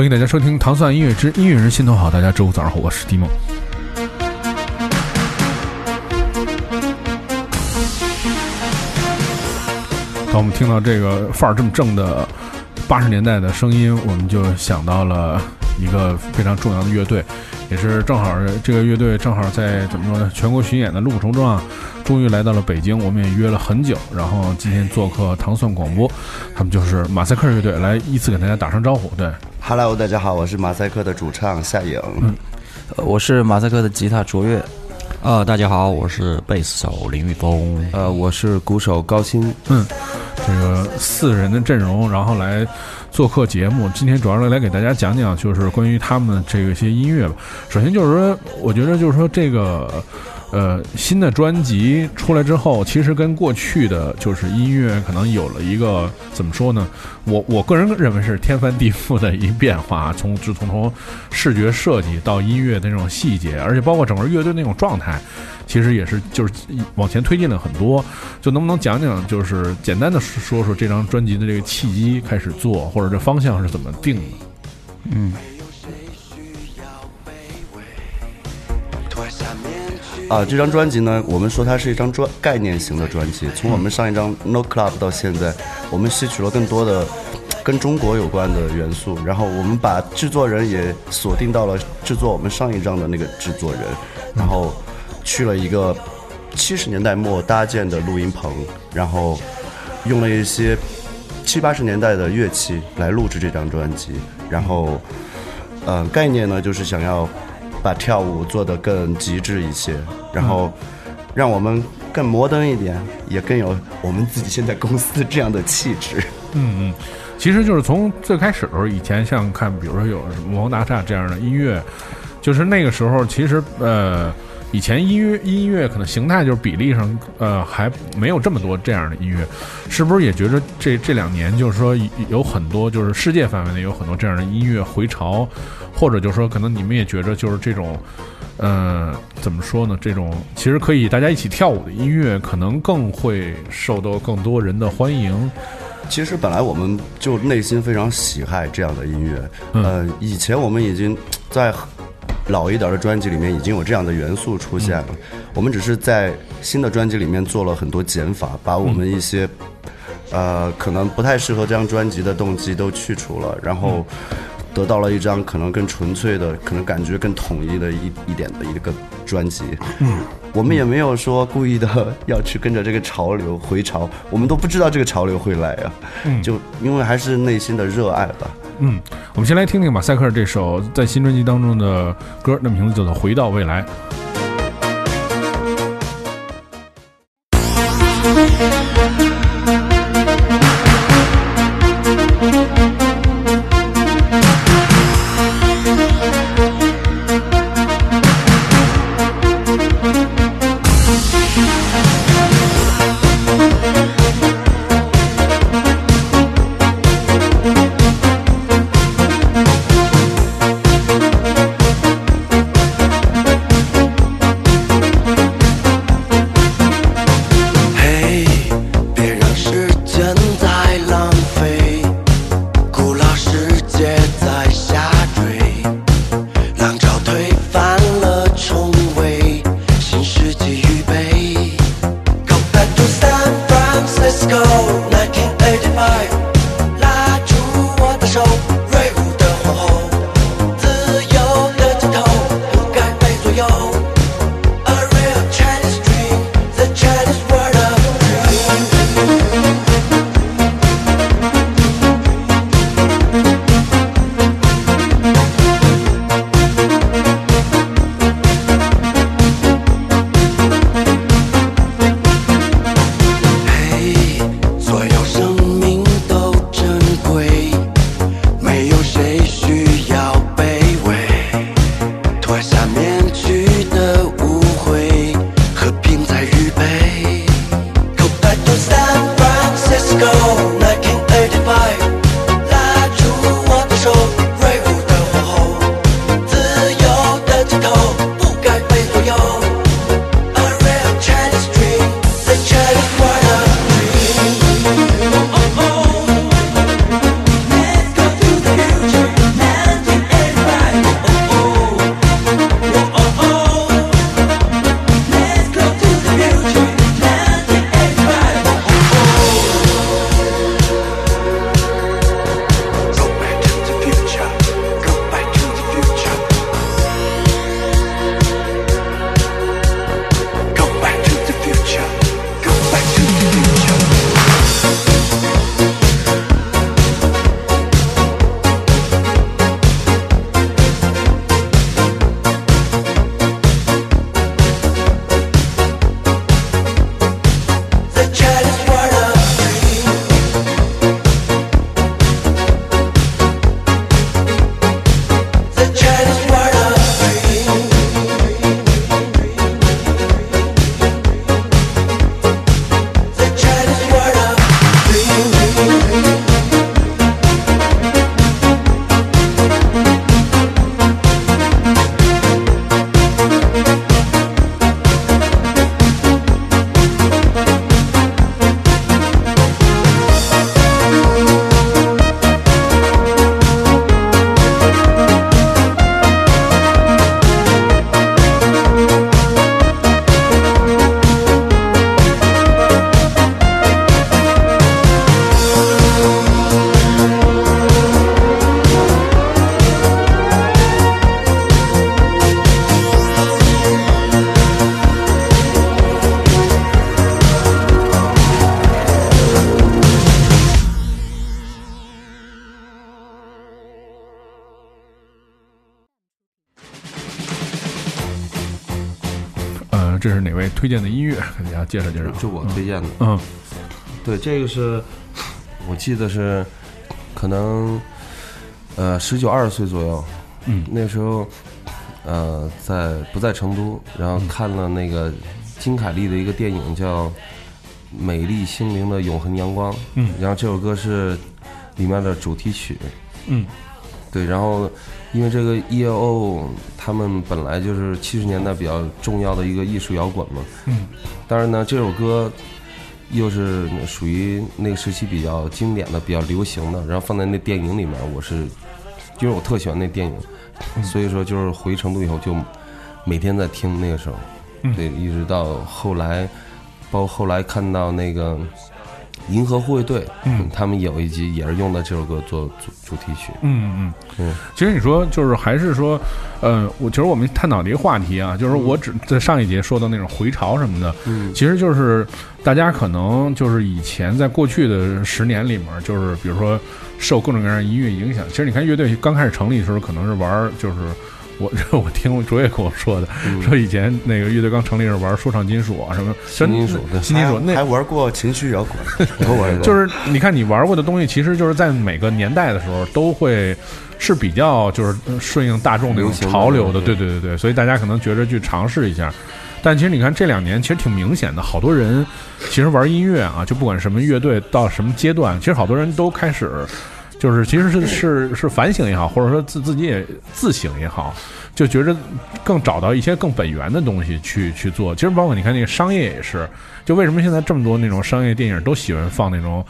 欢迎大家收听《糖蒜音乐之音乐人心头好》，大家周五早上好，我是迪梦。当我们听到这个范儿这么正的八十年代的声音，我们就想到了一个非常重要的乐队，也是正好这个乐队正好在怎么说呢？全国巡演的路程中啊，终于来到了北京。我们也约了很久，然后今天做客糖蒜广播，他们就是马赛克乐队，来依次给大家打声招呼。对，Hello，大家好，我是马赛克的主唱夏颖，嗯，我是马赛克的吉他卓越。呃，大家好，我是贝斯手林玉峰。呃，我是鼓手高鑫。嗯，这个四人的阵容，然后来做客节目。今天主要是来给大家讲讲，就是关于他们这个些音乐吧。首先就是说，我觉得就是说这个。呃，呃新的专辑出来之后，其实跟过去的就是音乐可能有了一个怎么说呢？我我个人认为是天翻地覆的一变化，从就从从视觉设计到音乐的那种细节，而且包括整个乐队那种状态，其实也是就是往前推进了很多。就能不能讲讲，就是简单的说说这张专辑的这个契机开始做，或者这方向是怎么定的？嗯。啊，这张专辑呢，我们说它是一张专概念型的专辑。从我们上一张《No Club》到现在，我们吸取了更多的跟中国有关的元素，然后我们把制作人也锁定到了制作我们上一张的那个制作人，然后去了一个七十年代末搭建的录音棚，然后用了一些七八十年代的乐器来录制这张专辑，然后，呃，概念呢就是想要。把跳舞做得更极致一些，然后让我们更摩登一点，也更有我们自己现在公司这样的气质。嗯嗯，其实就是从最开始的时候，以前像看，比如说有什么王大厦这样的音乐，就是那个时候，其实呃。以前音乐音乐可能形态就是比例上，呃，还没有这么多这样的音乐，是不是也觉得这这两年就是说有很多就是世界范围内有很多这样的音乐回潮，或者就是说可能你们也觉着就是这种，呃，怎么说呢？这种其实可以大家一起跳舞的音乐，可能更会受到更多人的欢迎。其实本来我们就内心非常喜爱这样的音乐，呃，以前我们已经在。老一点的专辑里面已经有这样的元素出现了，我们只是在新的专辑里面做了很多减法，把我们一些呃可能不太适合这张专辑的动机都去除了，然后得到了一张可能更纯粹的、可能感觉更统一的一一点的一个专辑。嗯，我们也没有说故意的要去跟着这个潮流回潮，我们都不知道这个潮流会来啊。嗯，就因为还是内心的热爱吧。嗯，我们先来听听马赛克这首在新专辑当中的歌，那名字叫做《回到未来》。推荐的音乐？给大家介绍介绍。就我推荐的。嗯对，这个是我记得是可能呃十九二十岁左右，嗯那时候呃在不在成都，然后看了那个金凯利的一个电影叫《美丽心灵的永恒阳光》，嗯然后这首歌是里面的主题曲，嗯对，然后因为这个 E.O 他们本来就是七十年代比较重要的一个艺术摇滚嘛，嗯，当然呢，这首歌又是属于那个时期比较经典的、比较流行的，然后放在那电影里面，我是因为我特喜欢那电影，所以说就是回成都以后就每天在听那个时候，嗯。对，一直到后来，包括后来看到那个。银河护卫队，嗯他们有一集也是用的这首歌做主主题曲，嗯嗯嗯，其实你说就是还是说，呃，我其实我们探讨的一个话题啊，就是我只在上一节说的那种回潮什么的，嗯其实就是大家可能就是以前在过去的十年里面，就是比如说受各种各样的音乐影响。其实你看乐队刚开始成立的时候，可能是玩儿就是。我 我听卓越跟我说的，嗯说以前那个乐队刚成立时候玩说唱金属啊什么新金属新金属那还玩过情绪摇滚，都玩过。就是你看你玩过的东西，其实就是在每个年代的时候都会是比较就是顺应大众那种潮流的，对对对对对，所以大家可能觉着去尝试一下。但其实你看这两年其实挺明显的，好多人其实玩音乐啊，就不管什么乐队到什么阶段，其实好多人都开始就是其实是是是反省也好，或者说自自己也自省也好，就觉着更找到一些更本源的东西去去做。其实包括你看那个商业也是，就为什么现在这么多那种商业电影都喜欢放那种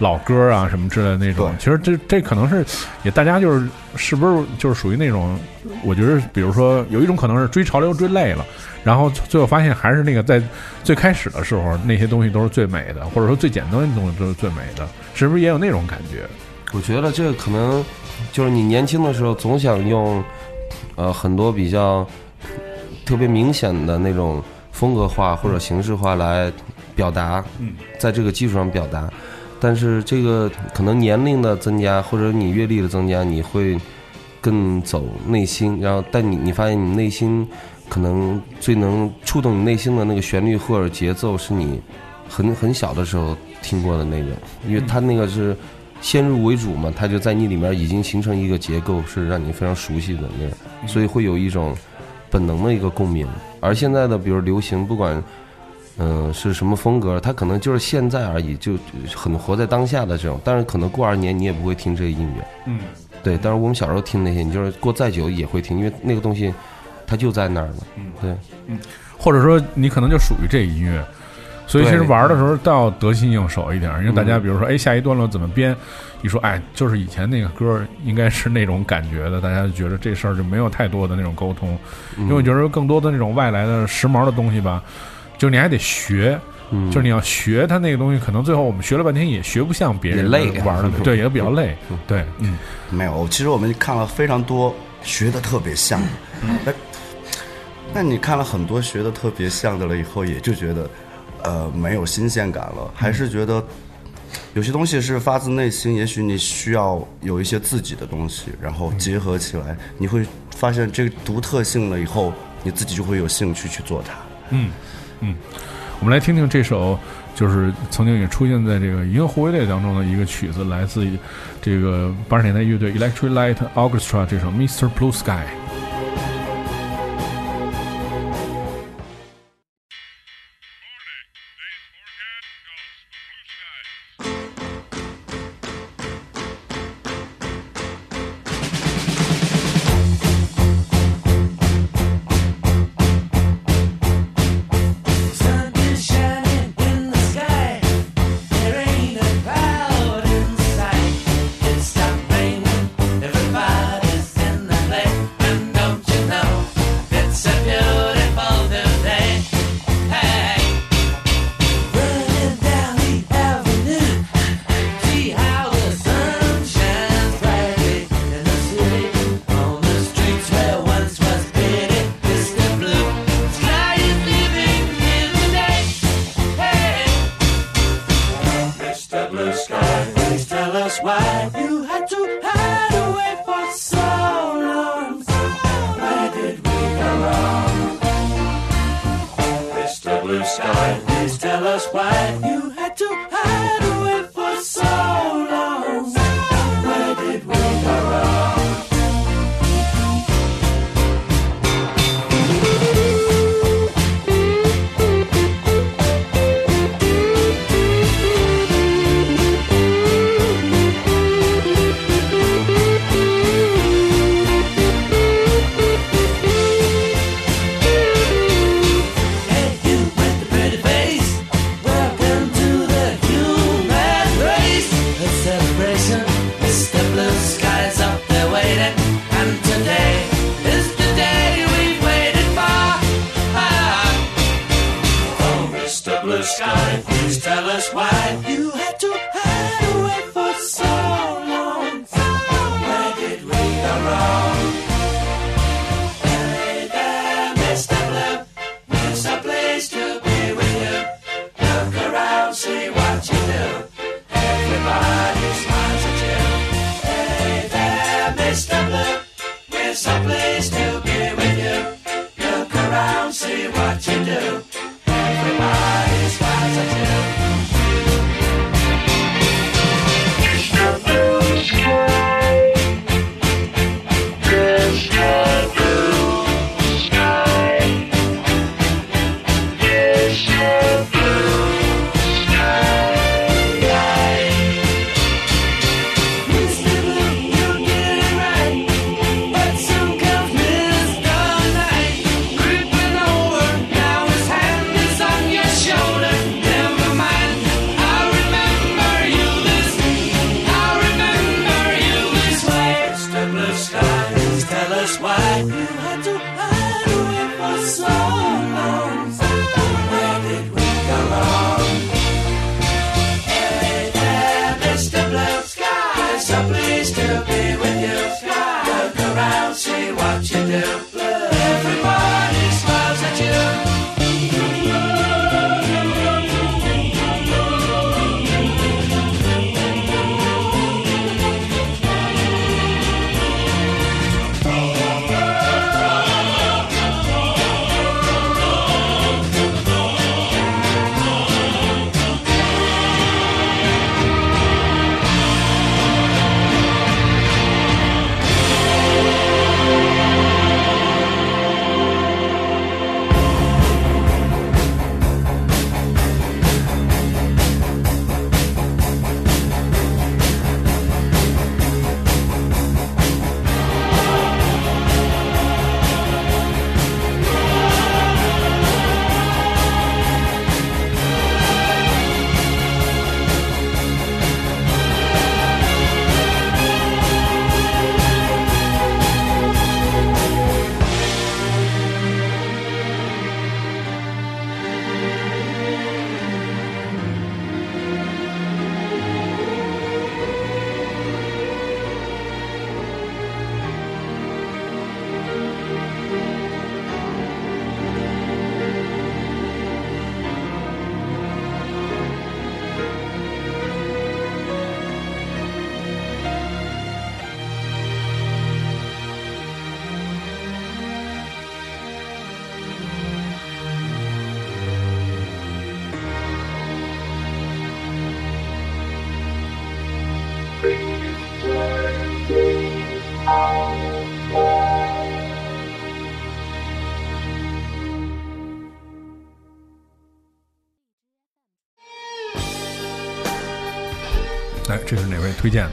老歌啊什么之类的那种？其实这这可能是也大家就是是不是就是属于那种，我觉得比如说有一种可能是追潮流追累了，然后最后发现还是那个在最开始的时候那些东西都是最美的，或者说最简单的东西都是最美的，是不是也有那种感觉？我觉得这个可能就是你年轻的时候总想用，呃，很多比较特别明显的那种风格化或者形式化来表达，嗯，在这个基础上表达。但是这个可能年龄的增加或者你阅历的增加，你会更走内心，然后但你你发现你内心可能最能触动你内心的那个旋律或者节奏，是你很很小的时候听过的那个，因为它那个是先入为主嘛，它就在你里面已经形成一个结构，是让你非常熟悉的那样，所以会有一种本能的一个共鸣。而现在的比如流行，不管嗯、是什么风格，它可能就是现在而已，就很活在当下的这种。但是可能过二十年你也不会听这个音乐，嗯，对。但是我们小时候听那些，你就是过再久也会听，因为那个东西它就在那儿了，嗯对。嗯或者说你可能就属于这音乐，所以其实玩的时候倒要得心应手一点，因为大家比如说，哎，下一段落怎么编？一说，哎，就是以前那个歌应该是那种感觉的，大家就觉得这事儿就没有太多的那种沟通，因为我觉得更多的那种外来的时髦的东西吧，就你还得学。嗯就是你要学它那个东西，可能最后我们学了半天也学不像别人也累玩的，对，也比较累。对，嗯，没有，其实我们看了非常多学的特别像，那那你看了很多学的特别像的了以后，也就觉得呃没有新鲜感了，还是觉得有些东西是发自内心，也许你需要有一些自己的东西，然后结合起来，你会发现这个独特性了以后，你自己就会有兴趣去做它。嗯，嗯，我们来听听这首，就是曾经也出现在这个《银河护卫队》当中的一个曲子，来自于这个八十年代乐队 Electric Light Orchestra 这首《Mr. Blue Sky》。推荐的？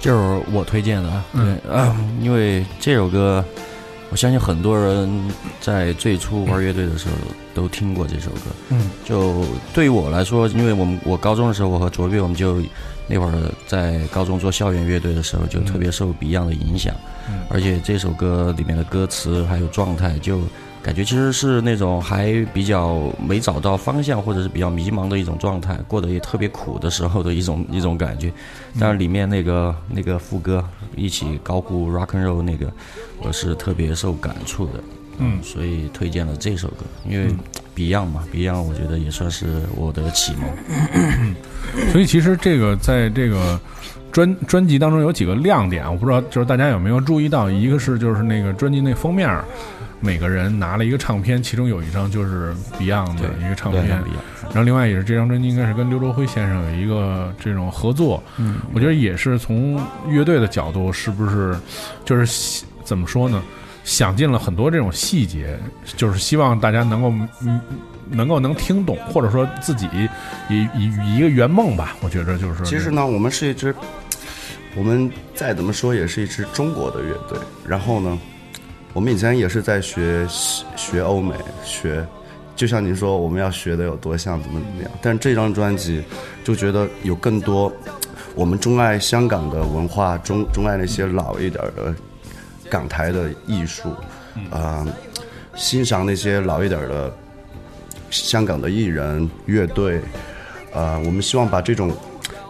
就是我推荐的啊，嗯对啊，因为这首歌，我相信很多人在最初玩乐队的时候都听过这首歌。嗯，就对于我来说，因为我们我高中的时候，我和卓越我们就那会儿在高中做校园乐队的时候，就特别受 Beyond 的影响，嗯而且这首歌里面的歌词还有状态，就感觉其实是那种还比较没找到方向，或者是比较迷茫的一种状态，过得也特别苦的时候的一种一种感觉。但是里面那个那个副歌一起高呼 rock and roll 那个，我是特别受感触的。嗯所以推荐了这首歌，因为 Beyond 嘛，Beyond 我觉得也算是我的启蒙。所以其实这个在这个专专辑当中有几个亮点，我不知道就是大家有没有注意到，一个是就是那个专辑那封面，每个人拿了一个唱片，其中有一张就是 Beyond 的一个唱片。然后另外也是这张专辑应该是跟刘卓辉先生有一个这种合作，嗯，我觉得也是从乐队的角度，是不是就是怎么说呢？想尽了很多这种细节，就是希望大家能够嗯能够能听懂，或者说自己以以以一个圆梦吧。我觉得就是其实呢，我们是一支，我们再怎么说也是一支中国的乐队。然后呢，我们以前也是在学学欧美，学，就像您说我们要学的有多像，怎么怎么样。但这张专辑就觉得有更多，我们钟爱香港的文化，钟钟爱那些老一点儿的港台的艺术，啊、欣赏那些老一点儿的香港的艺人乐队，呃，我们希望把这种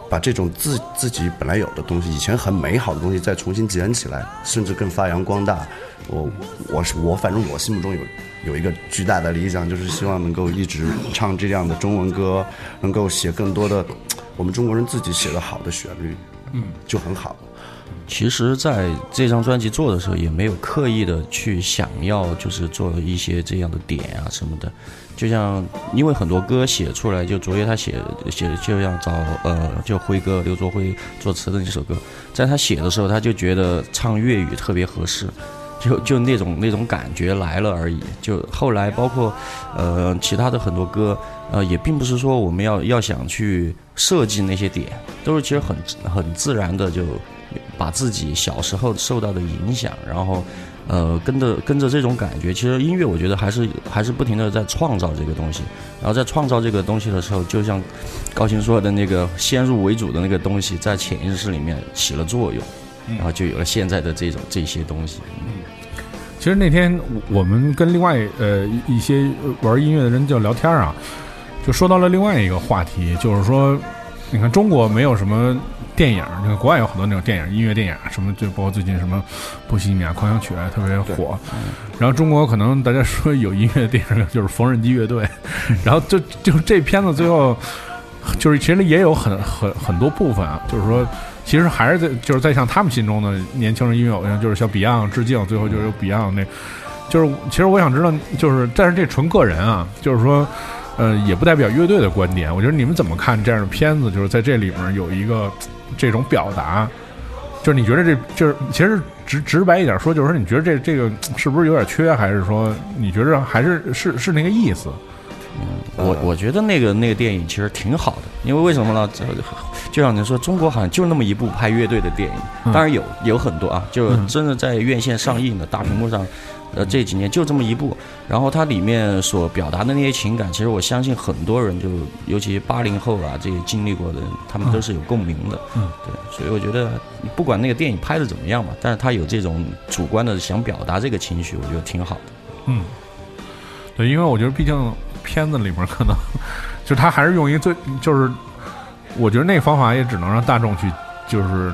把这种自自己本来有的东西，以前很美好的东西再重新捡起来，甚至更发扬光大。我我是我，反正我心目中有有一个巨大的理想，就是希望能够一直唱这样的中文歌，能够写更多的我们中国人自己写的好的旋律，嗯，就很好。其实，在这张专辑做的时候，也没有刻意的去想要就是做一些这样的点啊什么的。就像因为很多歌写出来，就卓越他写写，就像找呃，就辉哥刘卓辉作词的那首歌，在他写的时候，他就觉得唱粤语特别合适。就就那种那种感觉来了而已。就后来包括，呃，其他的很多歌，呃，也并不是说我们要要想去设计那些点，都是其实很很自然的就把自己小时候受到的影响，然后。呃，跟着跟着这种感觉，其实音乐我觉得还是还是不停的在创造这个东西，然后在创造这个东西的时候，就像高鑫说的那个先入为主的那个东西，在潜意识里面起了作用，然后就有了现在的这种这些东西。其实那天我们跟另外呃一一些玩音乐的人就聊天啊，就说到了另外一个话题，就是说，你看中国没有什么电影，你看国外有很多那种电影，音乐电影什么，就包括最近什么《波西米亚狂想曲》啊，特别火。然后中国可能大家说有音乐电影就是缝纫机乐队，然后就就这片子最后就是其实也有很很很多部分啊，就是说。其实还是在就是在向他们心中的年轻人音乐偶像，就是向 Beyond 致敬。最后就是有 Beyond 那，就是其实我想知道，就是但是这纯个人啊，就是说，呃，也不代表乐队的观点。我觉得你们怎么看这样的片子？就是在这里面有一个这种表达，就是你觉得这就是其实直直白一点说，就是说你觉得这这个是不是有点缺，还是说你觉得还是是是那个意思？嗯我我觉得那个那个电影其实挺好的，因为为什么呢？这就像您说，中国好像就那么一部拍乐队的电影，当然有有很多啊，就真的在院线上映的大屏幕上，呃，这几年就这么一部。然后它里面所表达的那些情感，其实我相信很多人就，尤其八零后啊，这些经历过的人，他们都是有共鸣的。嗯，对，所以我觉得不管那个电影拍的怎么样嘛，但是他有这种主观的想表达这个情绪，我觉得挺好的。嗯，对，因为我觉得毕竟片子里面可能就他还是用一个最就是，我觉得那个方法也只能让大众去就是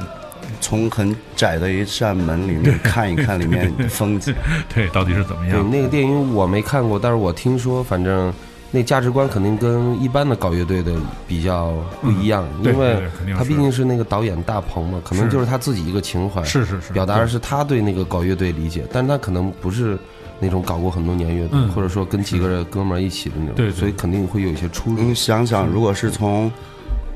从很窄的一扇门里面看一看里面 的风景。对到底是怎么样对样。那个电影我没看过，但是我听说，反正那价值观肯定跟一般的搞乐队的比较不一样，对因为他毕竟是那个导演大鹏嘛，可能就是他自己一个情怀，是是是，表达的是他对那个搞乐队理解，但他可能不是那种搞过很多年乐队，嗯或者说跟几个人哥们儿一起的那种，对对所以肯定会有一些出入。你想想，如果是从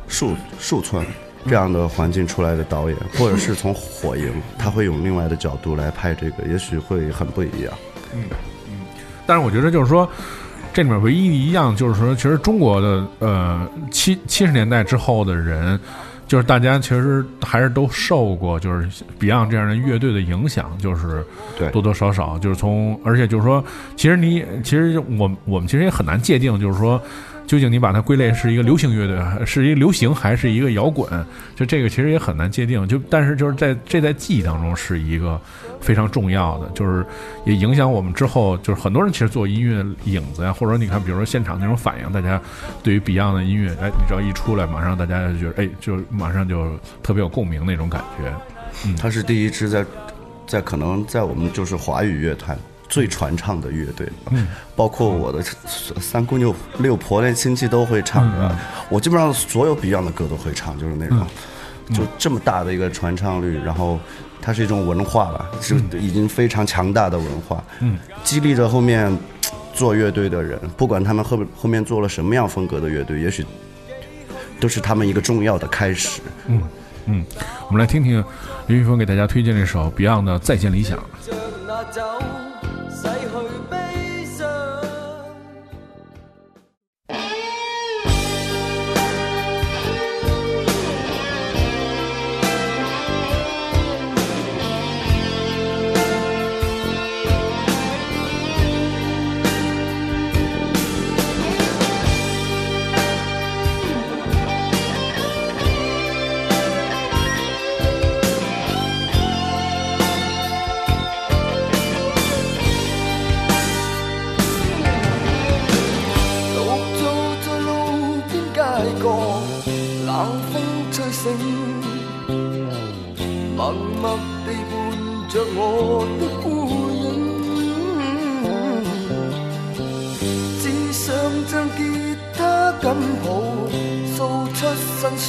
树树村这样的环境出来的导演，或者是从火影，他会用另外的角度来拍这个，也许会很不一样。嗯嗯但是我觉得就是说，这里面唯一一样就是说，其实中国的呃七七十年代之后的人，就是大家其实还是都受过就是 Beyond 这样的乐队的影响，就是对多多少少就是从，而且就是说，其实你其实我我们其实也很难界定，就是说。究竟你把它归类是一个流行乐队，还是一个流行，还是一个摇滚？就这个其实也很难界定。就但是就是在这在记忆当中是一个非常重要的，就是也影响我们之后，就是很多人其实做音乐影子呀，或者你看，比如说现场那种反应，大家对于 Beyond 的音乐，哎，你只要一出来，马上大家就觉得，哎，就马上就特别有共鸣那种感觉。嗯他是第一支在在可能在我们就是华语乐坛最传唱的乐队，嗯，包括我的三姑六六婆那亲戚都会唱的，我基本上所有 Beyond 的歌都会唱，就是那种。就这么大的一个传唱率，然后它是一种文化吧，是已经非常强大的文化，嗯，激励着后面做乐队的人，不管他们后后面做了什么样风格的乐队，也许都是他们一个重要的开始。嗯，我们来听听林玉峰给大家推荐这首 Beyond 的《再见理想》。醒，默默地伴着我的孤影。只想将吉他紧抱，訴出心酸。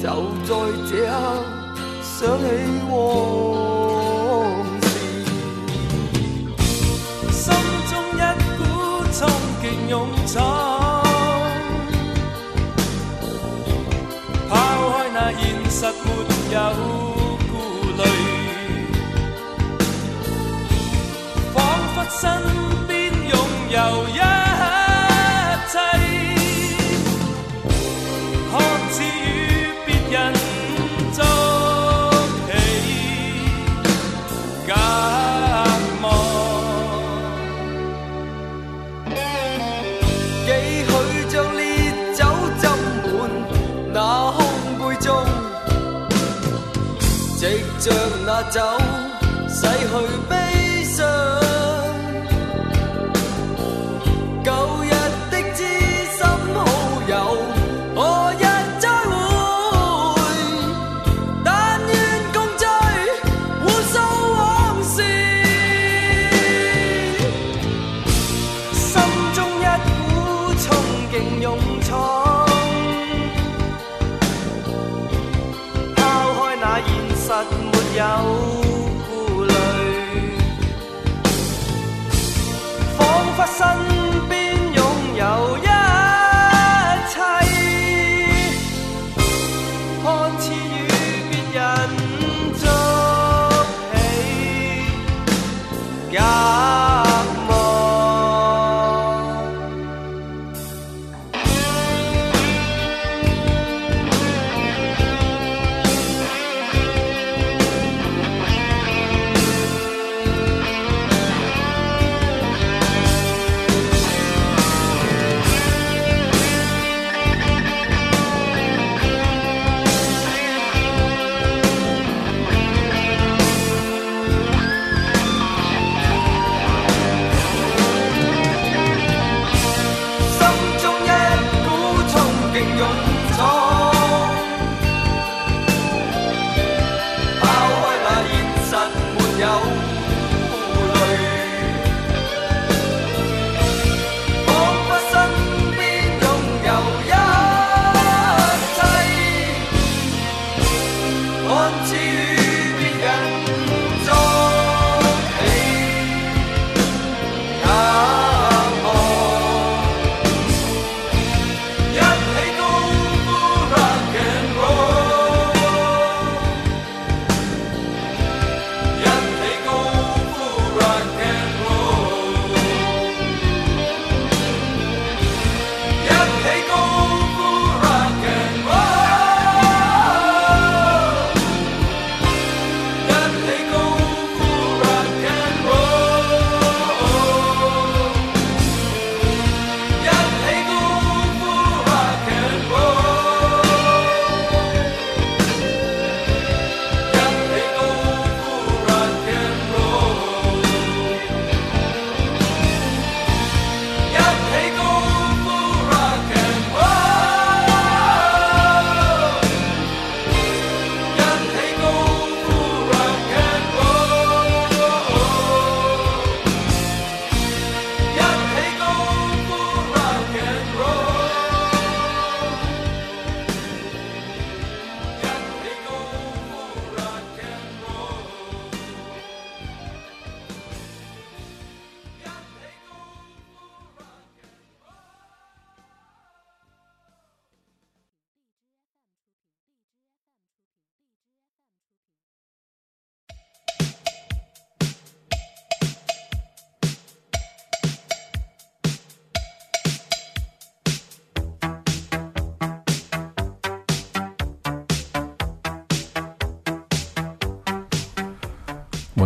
就在这刻，想起往事。心中一股冲劲勇闖，实没有顾虑，仿佛身边拥有一。走，洗去悲。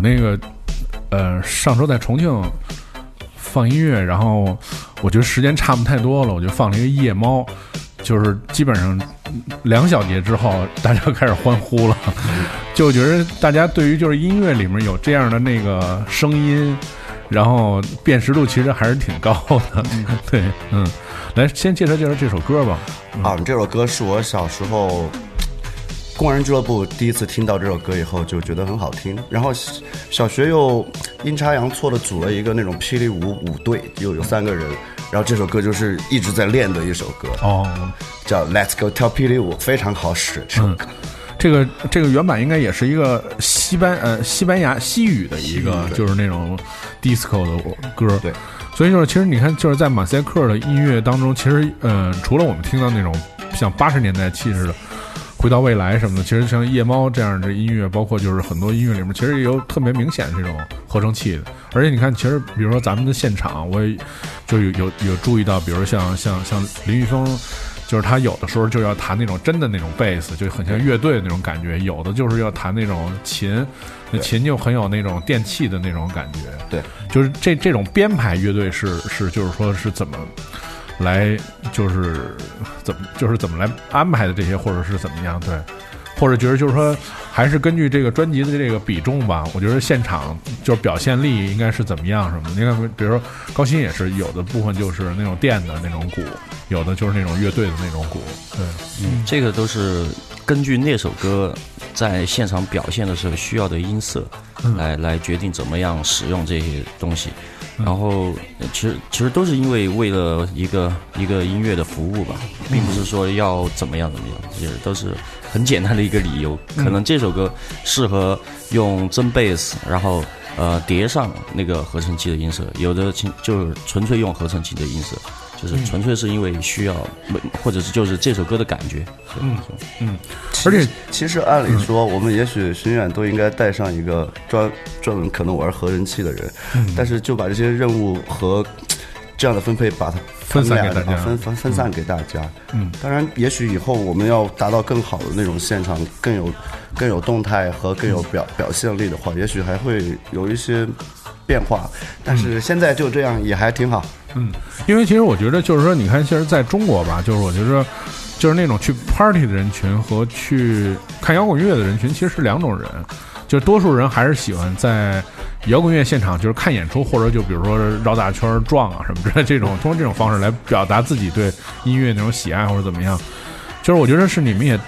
那个呃上周在重庆放音乐，然后我觉得时间差不太多了，我就放了一个夜猫，就是基本上两小节之后，大家开始欢呼了，就我觉得大家对于就是音乐里面有这样的那个声音。然后辨识度其实还是挺高的，对，嗯，来先介绍介绍这首歌吧。啊，这首歌是我小时候工人俱乐部第一次听到这首歌以后就觉得很好听，然后小学又阴差阳错的组了一个那种霹雳舞舞队，又有三个人，然后这首歌就是一直在练的一首歌，哦，叫 Let's Go 跳霹雳舞，非常好使。这首歌这个这个原版应该也是一个西班呃西班牙西语的一个，就是那种 disco 的歌。对，所以就是其实你看，就是在马赛克的音乐当中，其实呃，除了我们听到那种像八十年代气质的。回到未来什么的，其实像夜猫这样的音乐，包括就是很多音乐里面，其实也有特别明显的这种合成器的。而且你看，其实比如说咱们的现场，我也就有有有注意到，比如像像像林玉峰。就是他有的时候就要弹那种真的那种贝斯，就很像乐队的那种感觉；有的就是要弹那种琴，那琴就很有那种电器的那种感觉。对，就是这这种编排乐队是是就是说是怎么来就是怎么就是怎么来安排的这些，或者是怎么样？对，或者觉得就是说还是根据这个专辑的这个比重吧。我觉得现场就是表现力应该是怎么样什么？你看，比如说高鑫也是有的部分就是那种电的那种鼓。有的就是那种乐队的那种鼓，对，嗯，这个都是根据那首歌在现场表现的时候需要的音色，来来决定怎么样使用这些东西。然后其实其实都是因为为了一个一个音乐的服务吧，并不是说要怎么样怎么样，其实都是很简单的一个理由。可能这首歌适合用真贝斯，然后呃叠上那个合成器的音色，有的琴就是纯粹用合成器的音色。就是纯粹是因为需要，或者是就是这首歌的感觉。嗯嗯，而且其实按理说，我们也许巡演都应该带上一个专专门可能玩合人器的人，但是就把这些任务和这样的分配把它分散给大家，分分分散给大家。嗯，当然，也许以后我们要达到更好的那种现场，更有更有动态和更有表表现力的话，也许还会有一些变化。但是现在就这样也还挺好。嗯，嗯因为其实我觉得，就是说，你看，其实在中国吧，就是我觉得，就是那种去 party 的人群和去看摇滚乐的人群，其实是两种人。就是多数人还是喜欢在摇滚乐现场，就是看演出，或者就比如说绕大圈转啊什么之类这种，通过这种方式来表达自己对音乐那种喜爱或者怎么样。就是我觉得是你们也。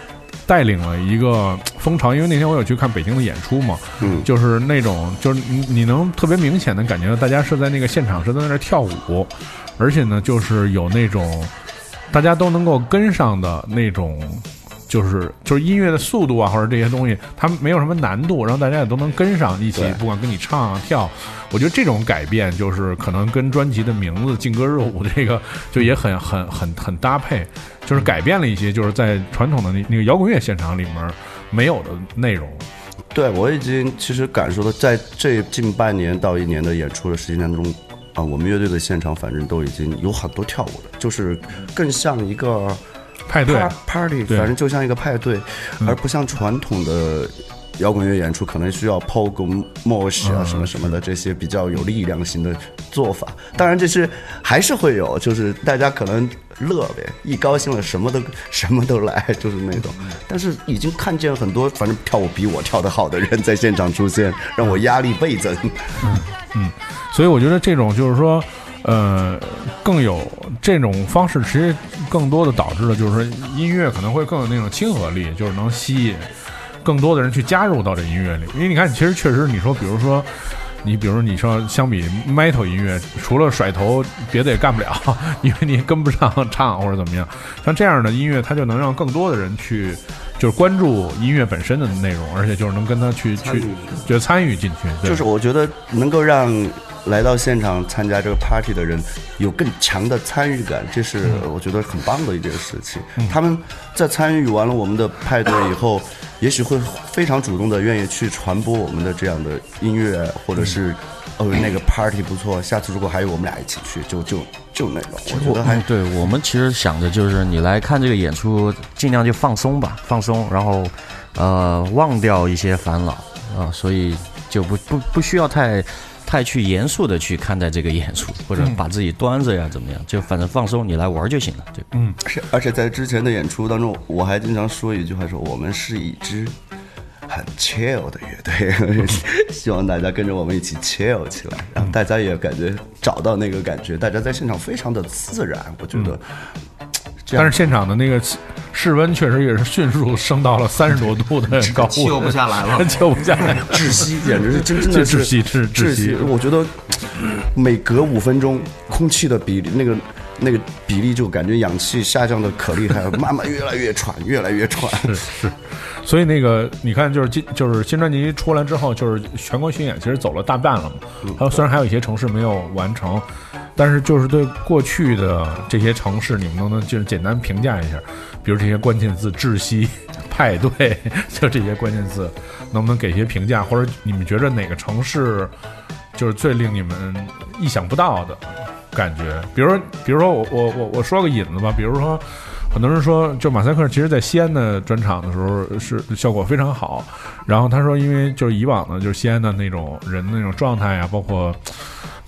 带领了一个风潮，因为那天我有去看北京的演出嘛，嗯，就是那种，就是你你能特别明显的感觉到大家是在那个现场是在那儿跳舞，而且呢，就是有那种大家都能够跟上的那种，就是就是音乐的速度啊，或者这些东西，它没有什么难度，然后大家也都能跟上一起，不管跟你唱啊跳，我觉得这种改变就是可能跟专辑的名字“劲歌热舞”这个就也很很很很搭配。就是改变了一些，就是在传统的那那个摇滚乐现场里面没有的内容。对我已经其实感受到，在这近半年到一年的演出的时间当中，啊，我们乐队的现场反正都已经有很多跳舞的，就是更像一个派对 party，反正就像一个派对，而不像传统的。摇滚乐演出可能需要 pogo mosh 啊什么什么的这些比较有力量型的做法，当然这是还是会有，就是大家可能乐呗，一高兴了什么都什么都来，就是那种。但是已经看见很多反正跳舞比我跳得好的人在现场出现，让我压力倍增。嗯嗯，所以我觉得这种就是说，呃，更有这种方式，其实更多的导致了就是说音乐可能会更有那种亲和力，就是能吸引。更多的人去加入到这音乐里，因为你看，其实确实，你说，比如说，你比如你说，相比 metal 音乐，除了甩头，别的也干不了，因为你跟不上唱或者怎么样。像这样的音乐，它就能让更多的人去，就是关注音乐本身的内容，而且就是能跟他去去，就参与进去。就是我觉得能够让来到现场参加这个 party 的人有更强的参与感，这是我觉得很棒的一件事情。他们在参与完了我们的派对以后。也许会非常主动的愿意去传播我们的这样的音乐，或者是，哦那个 party 不错，下次如果还有我们俩一起去，就就就那个，我觉得还对我们其实想着就是你来看这个演出，尽量就放松吧，放松，然后呃忘掉一些烦恼啊，所以。就不不不需要太太去严肃的去看待这个演出，或者把自己端着呀怎么样，就反正放松，你来玩就行了。对。嗯是，而且在之前的演出当中，我还经常说一句话说，我们是一支很 chill 的乐队，希望大家跟着我们一起 chill 起来，然后大家也感觉找到那个感觉，大家在现场非常的自然，我觉得。但是现场的那个室温确实也是迅速升到了三十多度的高温，救不下来了救不下来。窒息，简直是真真的是窒息窒息窒息。我觉得每隔五分钟，空气的比例那个那个比例就感觉氧气下降的可厉害了，慢慢越来越喘，越来越喘。是是，所以那个你看，就是今就是新专辑出来之后，就是全国巡演，其实走了大半了嘛。还有虽然还有一些城市没有完成，但是就是对过去的这些城市，你们能不能就是简单评价一下？比如这些关键字“窒息”“ 派对”，就这些关键字，能不能给一些评价？或者你们觉着哪个城市就是最令你们意想不到的感觉？比如说，比如说我我我我说个引子吧，比如说。很多人说，就马赛克其实在西安的专场的时候是效果非常好。然后他说，因为就是以往呢，就是西安的那种人的那种状态啊，包括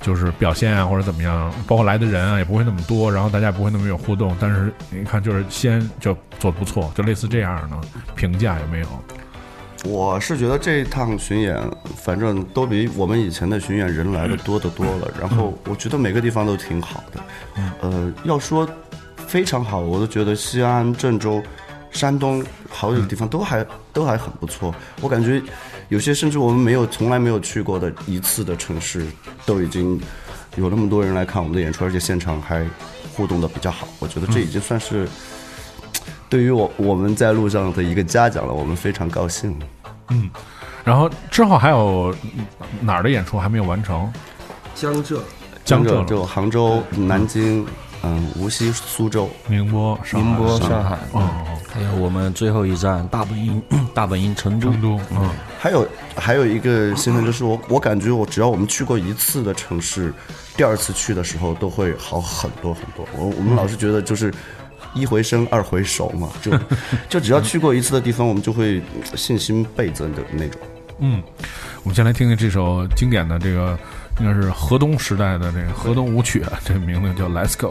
就是表现啊或者怎么样，包括来的人啊也不会那么多，然后大家也不会那么有互动。但是你看，就是西安就做的不错，就类似这样的评价有没有？我是觉得这一趟巡演，反正都比我们以前的巡演人来的多得多了。然后我觉得每个地方都挺好的。呃，要说非常好，我都觉得西安、郑州、山东好几个地方都还都还很不错。我感觉有些甚至我们没有从来没有去过的一次的城市，都已经有那么多人来看我们的演出，而且现场还互动的比较好。我觉得这已经算是对于我我们在路上的一个嘉奖了，我们非常高兴。然后之后还有哪儿的演出还没有完成？江浙江浙浙就杭州、南京、嗯，无锡、苏州。宁波、上海宁波、上海，哦，还有我们最后一站大本营，大本营成都。成都，嗯，还有还有一个兴奋就是我我感觉我只要我们去过一次的城市，第二次去的时候都会好很多很多。我我们老是觉得就是一回生二回熟嘛，就 就只要去过一次的地方，我们就会信心倍增的那种。嗯，我们先来听听这首经典的这个，应该是河东时代的这个河东舞曲啊，这个名字叫《Let's Go》。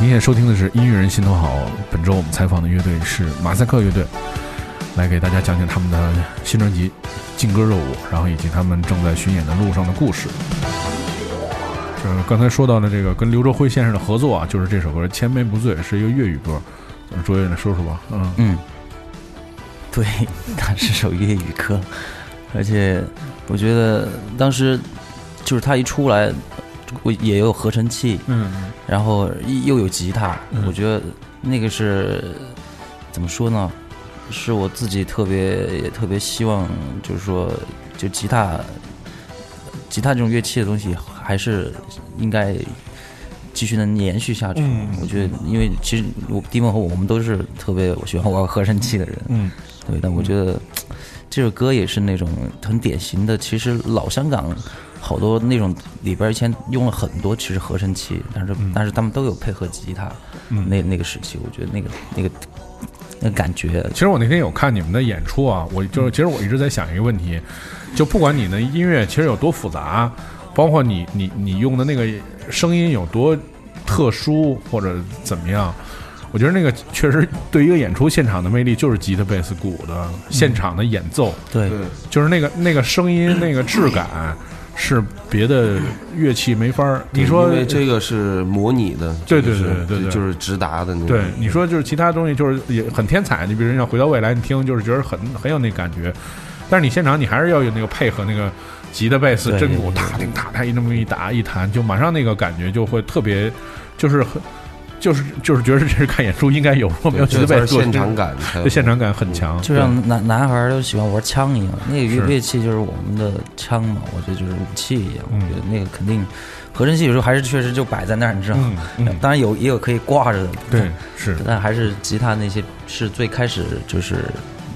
您现在收听的是音乐人心头好，本周我们采访的乐队是马赛克乐队，来给大家讲讲他们的新专辑《劲歌热舞》，然后以及他们正在巡演的路上的故事。呃，刚才说到的这个跟刘哲辉先生的合作啊，就是这首歌《千杯不醉》，是一个粤语歌。呃卓越来说说吧，嗯嗯，对，它是首粤语歌，而且我觉得当时就是他一出来，我也有合成器，嗯然后又有吉他，嗯我觉得那个是怎么说呢？是我自己特别也特别希望，就是说，就吉他，吉他这种乐器的东西，还是应该继续能延续下去。嗯我觉得，因为其实我迪梦和我们都是特别喜欢玩合成器的人，嗯对，但我觉得这首歌也是那种很典型的，其实老香港好多那种里边以前用了很多其实合成器，但是、但是他们都有配合吉他，嗯。那那个时期，我觉得那个那个那个感觉，其实我那天有看你们的演出啊，我就是其实我一直在想一个问题，就不管你的音乐其实有多复杂，包括你你你用的那个声音有多特殊或者怎么样，我觉得那个确实对一个演出现场的魅力就是吉他、贝斯、鼓的现场的演奏，对。就是那个那个声音那个质感是别的乐器没法儿。你说因为这个是模拟的，对对对对对就是直达的那种。对，你说就是其他东西就是也很天才，你比如像《回到未来》，你听就是觉得很很有那感觉，但是你现场你还是要有那个配合那个吉他、贝斯、真鼓，对踏听踏，它一那么一打一弹，就马上那个感觉就会特别，就是很。就是就是觉得这是看演出应该有，我没有吉他贝斯做这才是现场感才有，对现场感很强，就像男男孩儿都喜欢玩枪一样，那个乐乐器就是我们的枪嘛，我觉得就是武器一样。嗯我觉得那个肯定合成器有时候还是确实就摆在那儿，你知道吗？嗯嗯，当然有也有可以挂着的，对，是但还是吉他那些是最开始就是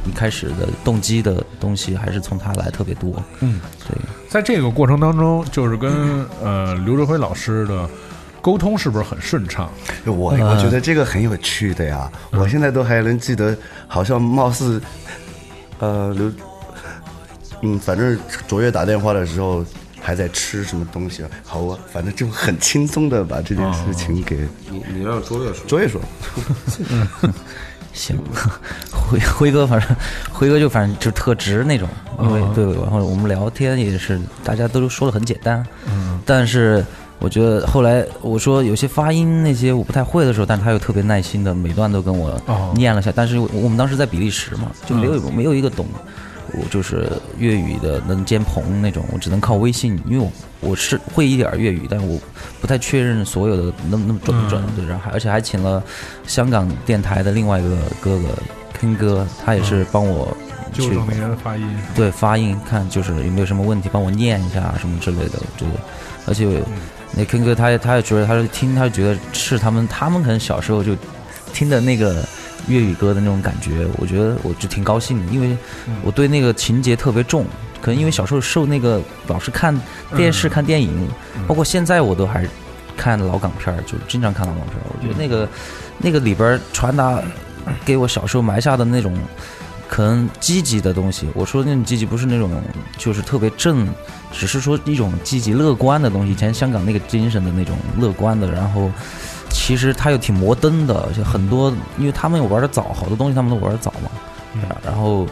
一开始的动机的东西，还是从他来特别多。嗯，对，在这个过程当中，就是跟呃刘哲辉老师的沟通是不是很顺畅？我呃。我觉得这个很有趣的呀，我现在都还能记得，好像貌似，呃，刘，嗯，反正卓越打电话的时候还在吃什么东西啊，好啊，反正就很轻松的把这件事情给你你让卓越说，卓越说，行，辉辉哥反正辉哥就反正就特直那种，因为对，然后我们聊天也是大家都说的很简单，嗯。但是我觉得后来我说有些发音那些我不太会的时候，但是他又特别耐心的每段都跟我哦念了下，但是我我们当时在比利时嘛，就没有、嗯没有一个懂。我就是粤语的能兼朋那种，我只能靠微信，因为我我是会一点儿粤语，但是我不太确认所有的那么那么准不准。对，然后还而且还请了香港电台的另外一个哥哥 King 哥，他也是帮我去纠正那些发音。对发音看就是有没有什么问题，帮我念一下什么之类的。我觉得，而且那 King 哥他也他也觉得，他就听他就觉得是他们他们可能小时候就听的那个粤语歌的那种感觉，我觉得我就挺高兴的，因为我对那个情节特别重。可能因为小时候受那个老是看电视、嗯看电影，包括现在我都还看老港片儿，就经常看老港片儿。我觉得那个那个里边传达给我小时候埋下的那种可能积极的东西。我说的那种积极不是那种就是特别正，只是说一种积极乐观的东西。以前香港那个精神的那种乐观的，然后其实他又挺摩登的，就很多因为他们玩的早，好多东西他们都玩的早嘛。然后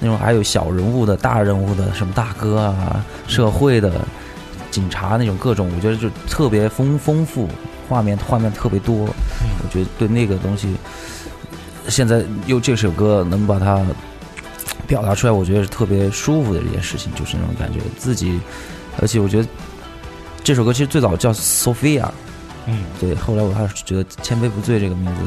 那种还有小人物的、大人物的，什么大哥啊、社会的、警察那种各种，我觉得就特别丰丰富，画面画面特别多。我觉得对那个东西，现在用这首歌能把它表达出来，我觉得是特别舒服的一件事情，就是那种感觉自己，而且我觉得这首歌其实最早叫 Sophia，嗯，对，后来我还是觉得“千杯不醉”这个名字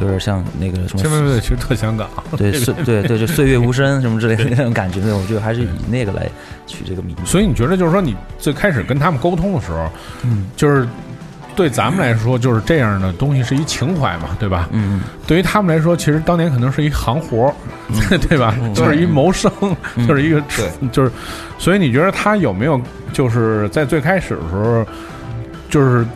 有点像那个什么千杯不醉其实特香港。对，岁对对，就岁月无声什么之类的那种感觉，对，我觉得还是以那个来取这个名字。所以你觉得就是说，你最开始跟他们沟通的时候，嗯就是对咱们来说，就是这样的东西是一情怀嘛，对吧？嗯，对于他们来说，其实当年可能是一行活儿，对吧？就是一谋生，就是一个 就是，所以你觉得他有没有就是在最开始的时候，就是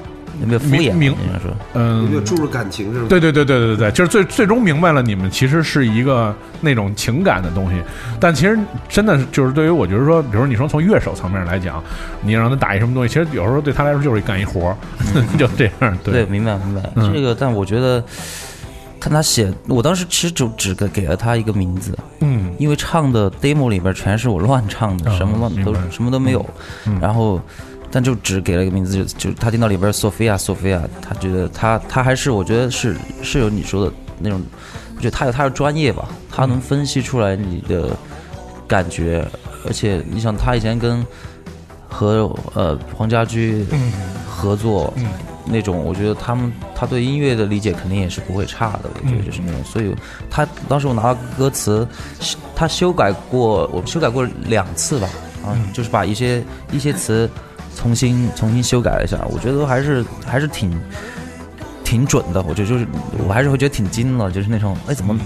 有没有敷衍？明你想说？嗯，有没有注入感情这种？对对对对对对，就是最最终明白了，你们其实是一个那种情感的东西，但其实真的就是对于我觉得说，比如你说从乐手层面来讲，你让他打一什么东西，其实有时候对他来说就是干一活儿，就这样。对，明白明白。嗯这个，但我觉得看他写，我当时其实就只给给了他一个名字，嗯因为唱的 demo 里边全是我乱唱的，哦什么乱都什么都没有，嗯然后。但就只给了一个名字，就就他听到里边 Sophia Sophia，他觉得他他还是我觉得是是有你说的那种，我觉得他有他的专业吧，他能分析出来你的感觉，而且你想他以前跟和呃黄家驹合作，嗯那种，我觉得他们他对音乐的理解肯定也是不会差的，我觉得就是那种，所以他当时我拿到歌词，他修改过，我修改过两次吧，啊，就是把一些一些词重新重新修改了一下，我觉得还是还是挺挺准的，我觉得就是我还是会觉得挺精的，就是那种，哎，怎么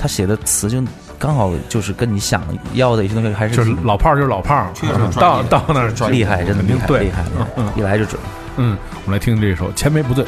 他写的词就刚好就是跟你想要的一些东西还是就是老炮儿就是老炮儿，嗯到到那儿厉害，真的厉害，对厉害，嗯一来就准。嗯，我们来听这首《千杯不醉》。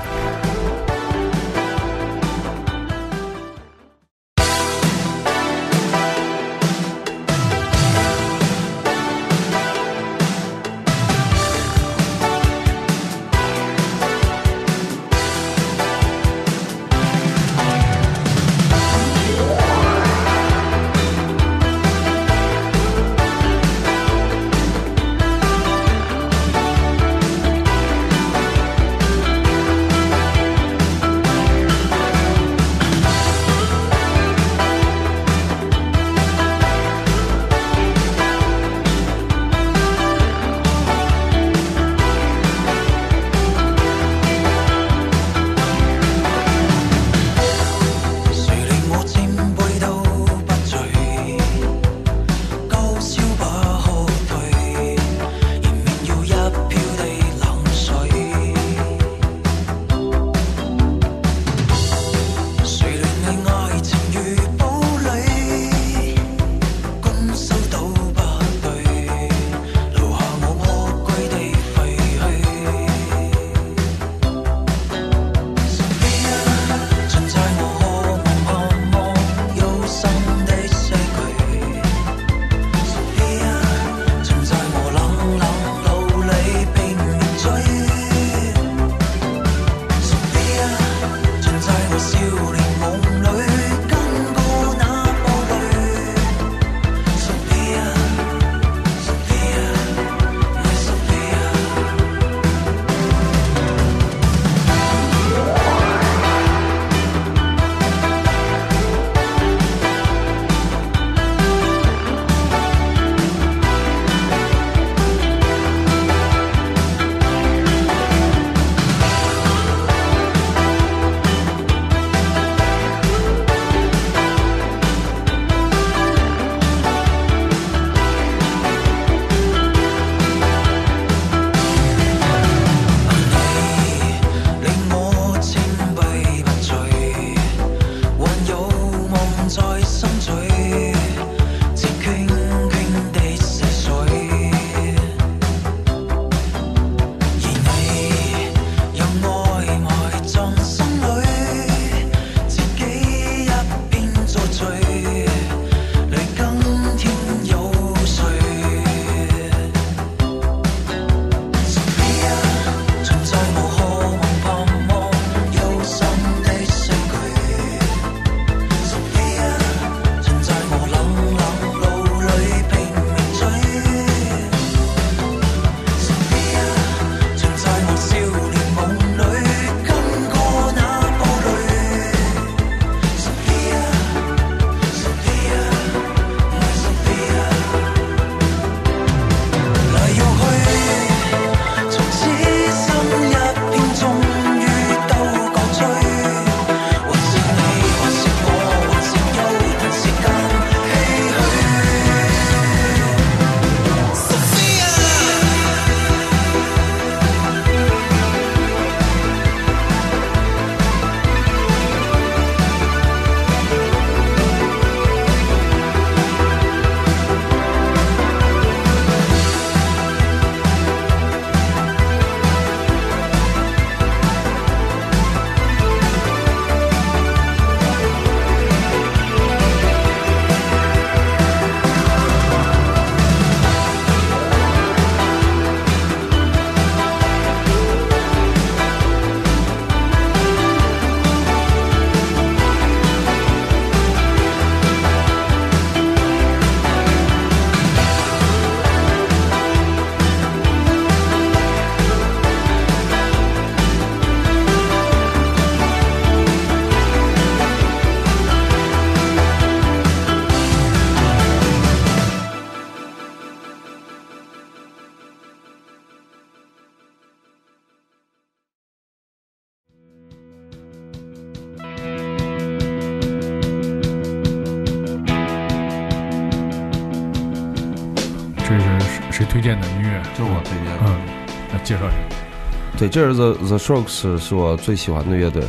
对，这是 The The Strokes 是我最喜欢的乐队。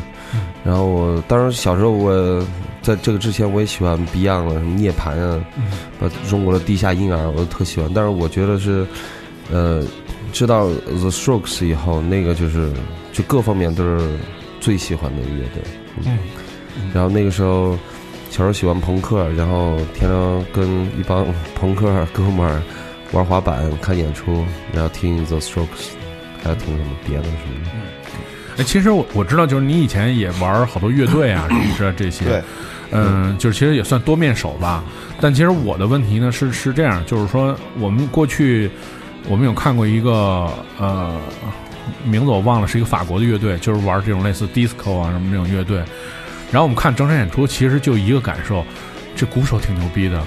然后我当时小时候我在这个之前我也喜欢 Beyond 了，什么涅槃啊，把，中国的地下婴儿我都特喜欢。但是我觉得是，呃，知道 The Strokes 以后，那个就是就各方面都是最喜欢的乐队。嗯，然后那个时候小时候喜欢朋克，然后天天跟一帮朋克哥们儿玩滑板、看演出，然后听 The Strokes，还有听什么别的什么的。哎，其实我我知道，就是你以前也玩好多乐队啊，什么这这些。对，嗯，就是其实也算多面手吧。但其实我的问题呢是是这样，就是说我们过去我们有看过一个呃名字我忘了，是一个法国的乐队，就是玩这种类似 disco 啊什么这种乐队。然后我们看整场演出，其实就一个感受，这鼓手挺牛逼的，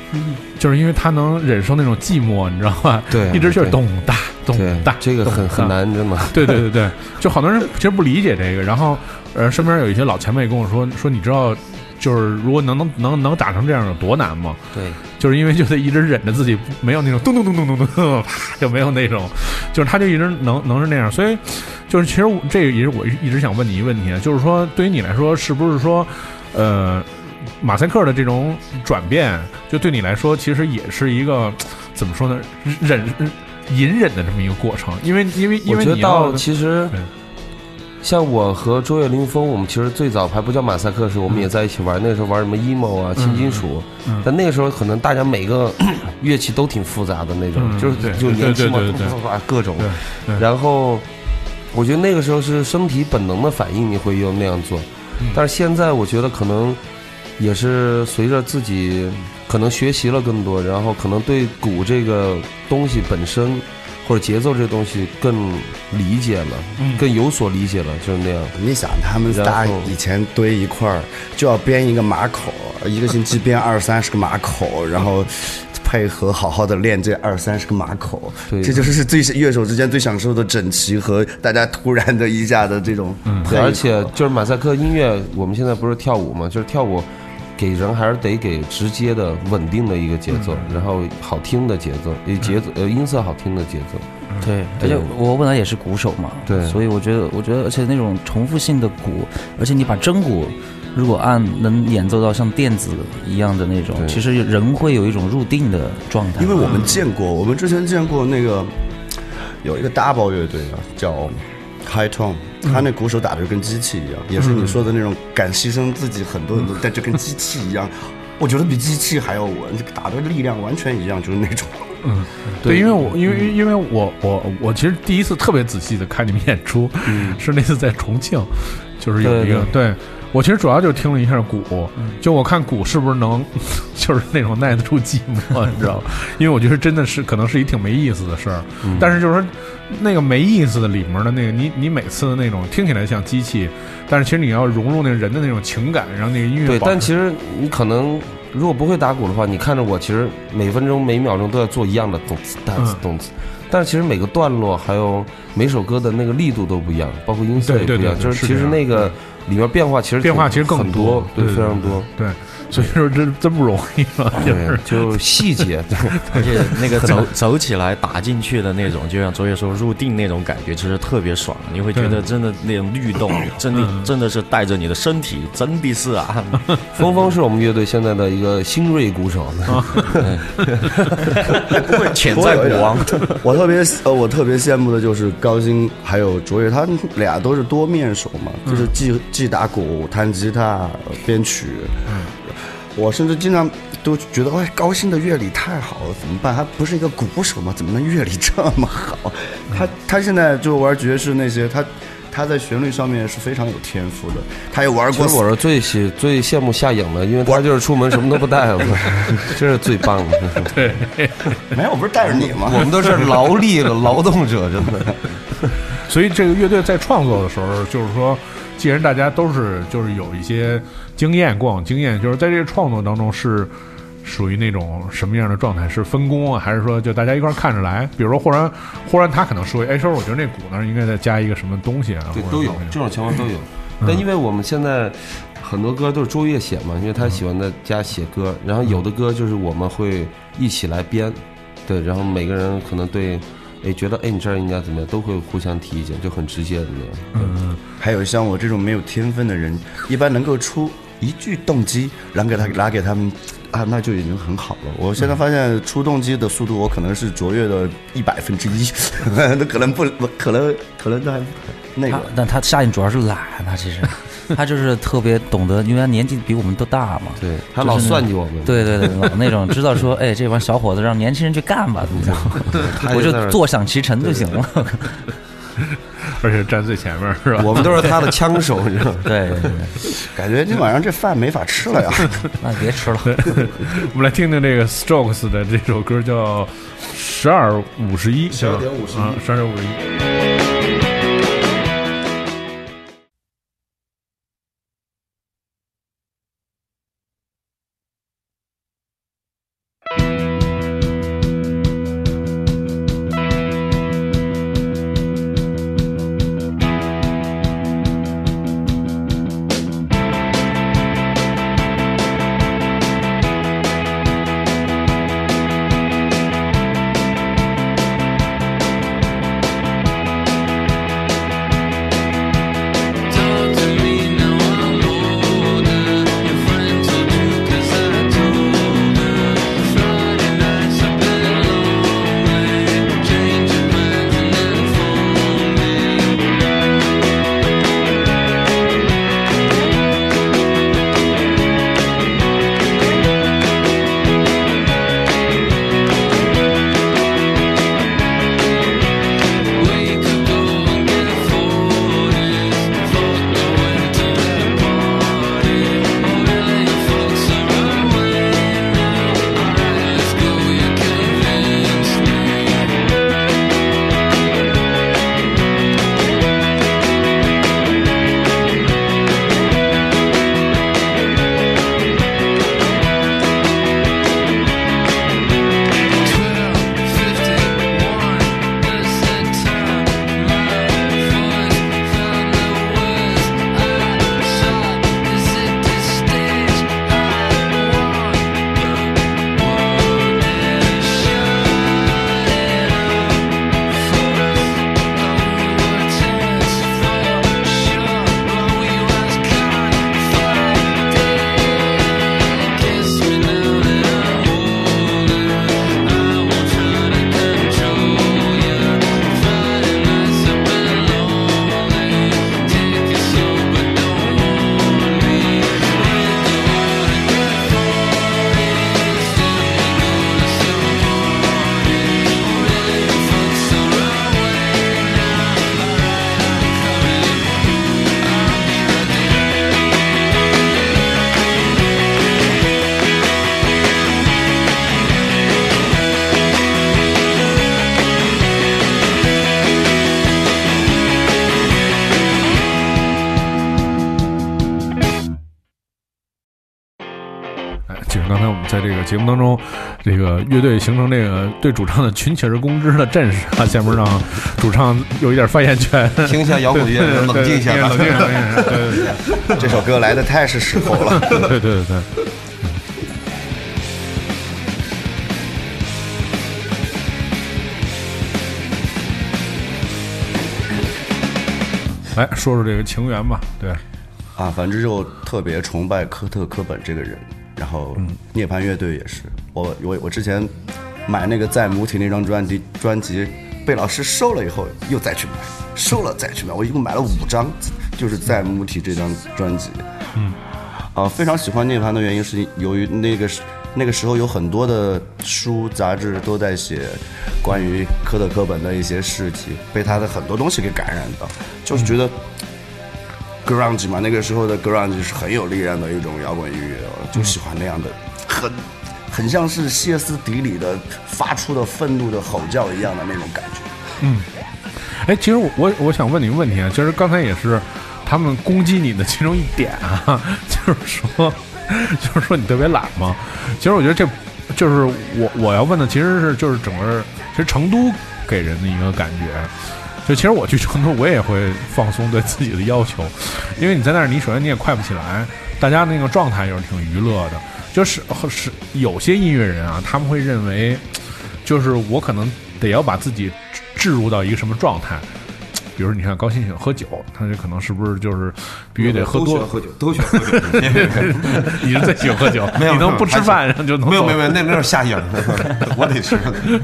就是因为他能忍受那种寂寞，你知道吧？对 一直就是咚哒咚哒，，这个很很难，真的。对对对对，就好多人其实不理解这个，然后呃，身边有一些老前辈跟我说说，你知道，就是如果能能能能打成这样有多难吗？对，就是因为就得一直忍着自己，没有那种咚咚咚咚咚咚，啪就没有那种，就是他就一直能能是那样，所以就是其实这个也是我一直想问你一个问题啊，就是说对于你来说，是不是说呃马赛克的这种转变，就对你来说其实也是一个怎么说呢，忍隐忍的这么一个过程，因为因为因我觉得为你到其实，像我和周岳林峰，我们其实最早还不叫马赛克时，我们也在一起玩。那个时候玩什么 emo 啊、轻金属，嗯但那个时候可能大家每个 乐器都挺复杂的那种，嗯就是就年轻嘛 各种。然后我觉得那个时候是身体本能的反应，你会用那样做。嗯。但是现在我觉得可能也是随着自己可能学习了更多，然后可能对鼓这个东西本身或者节奏这个东西更理解了，嗯更有所理解了，就是那样。你想，他们然仨以前堆一块儿，就要编一个马口，一个星期编二三十个马口，然后配合好好的练这二三十个马口，对这就是最乐手之间最享受的整齐和大家突然的一下的这种配，合，而且就是马赛克音乐，我们现在不是跳舞嘛，就是跳舞。给人还是得给直接的、稳定的一个节奏，然后好听的节奏，呃节奏呃音色好听的节奏。对，而且我本来也是鼓手嘛，对。所以我觉得，我觉得，而且那种重复性的鼓，而且你把真鼓如果按能演奏到像电子一样的那种，对。其实人会有一种入定的状态。因为我们见过，我们之前见过那个有一个 double 乐队啊，叫 High Tone，他那鼓手打的就跟机器一样，也是你说的那种敢牺牲自己很多很多，但就跟机器一样。我觉得比机器还要稳，打的力量完全一样，就是那种。嗯 对，因为我因为因为我我我其实第一次特别仔细的看你们演出，是那次在重庆，就是有一个对我其实主要就听了一下鼓，就我看鼓是不是能 就是那种耐得住寂寞，你知道吗？因为我觉得真的是可能是一挺没意思的事儿，但是就是说那个没意思的里面的那个你你每次的那种听起来像机器，但是其实你要融入那人的那种情感，让那个音乐对，但其实你可能如果不会打鼓的话，你看着我，其实每分钟每秒钟都在做一样的动词、单词嗯、动词。但是其实每个段落还有每首歌的那个力度都不一样，包括音色也不一样。对对对对就是其实那个里面变化其实变化其实更多，对非常多。对，所以说真真不容易了，就是对，就细节，而且那个走走起来打进去的那种，就像卓越说入定那种感觉，其实特别爽。你会觉得真的那种律动，真的嗯真的是带着你的身体，真的是啊，峰峰是我们乐队现在的一个新锐鼓手。不会潜在国王。我特别呃，我特别羡慕的就是高鑫还有卓越，他们俩都是多面手嘛，就是既既打鼓、弹吉他、编曲。我甚至经常都觉得，哎，高鑫的乐理太好了，怎么办？他不是一个鼓手吗？怎么能乐理这么好？他他现在就玩爵士那些，他他在旋律上面是非常有天赋的。他也玩过其实我是最喜最羡慕夏颖的，因为他就是出门什么都不带，这是最棒的。没有，我不是带着你吗？我们都是劳力的劳动者，真的。所以这个乐队在创作的时候，就是说，既然大家都是就是有一些经验、过往经验，就是在这个创作当中是属于那种什么样的状态？是分工啊，还是说就大家一块儿看着来？比如说，忽然忽然他可能说，哎，说我觉得那鼓那儿应该再加一个什么东西啊？对，都有这种情况都有。但因为我们现在很多歌都是周越写嘛，因为他喜欢在家写歌，然后有的歌就是我们会一起来编，对，然后每个人可能对，哎，觉得哎你这儿应该怎么样，都会互相提意见，就很直接的那样。嗯，还有像我这种没有天分的人，一般能够出一句动机，然后给他拿给他们啊，那就已经很好了。我现在发现出动机的速度，我可能是卓越的一百分之一，那可能不，可能可能还那个。但他夏颖主要是懒，他其实 他就是特别懂得，因为他年纪比我们都大嘛。对他老算计我们，对对对，老那种知道说，哎，这帮小伙子让年轻人去干吧，怎么样？我就坐享其成就行了。而且站最前面是吧？我们都是他的枪手，你知道吗？对对对，感觉今晚上这饭没法吃了呀！那别吃了。我们来听听这个 Strokes 的这首歌叫《十二五十一》，十二点五十一，十二点五十一。节目当中，这个乐队形成这个对主唱的群起而攻之的阵势啊，下面让主唱有一点发言权，听一下摇滚乐，冷静一下。冷静一下，冷静，这首歌来的太是时候了。对对对对对。来说说这个情缘吧，对，啊，反正就特别崇拜科特·科本这个人。然后涅槃乐队也是，我我我之前买那个在母体那张专辑，专辑被老师收了以后又再去买，收了再去买，我一共买了五张，就是在母体这张专辑。嗯，啊，非常喜欢涅槃的原因是由于那个时那个时候有很多的书杂志都在写关于科特·科本的一些事迹，被他的很多东西给感染到，就是觉得。Grunge 嘛，那个时候的 grunge 是很有力量的一种摇滚音乐，就喜欢那样的，很很像是歇斯底里的发出的愤怒的吼叫一样的那种感觉。嗯哎，其实我我我想问你一个问题啊，其实刚才也是他们攻击你的其中一点啊，就是说，就是说你特别懒嘛。其实我觉得这就是我我要问的，其实是就是整个其实成都给人的一个感觉。就其实我去成都，我也会放松对自己的要求，因为你在那儿，你首先你也快不起来，大家那个状态又是挺娱乐的。就是是有些音乐人啊，他们会认为，就是我可能得要把自己置入到一个什么状态。比如，你看高鑫喜欢喝酒，他这可能是不是就是必须得喝多都喜欢？喝酒，都喜欢喝酒。你是最喜欢喝酒，没有你能不吃饭然后就能没有没有没有，那那是下瘾，我得吃。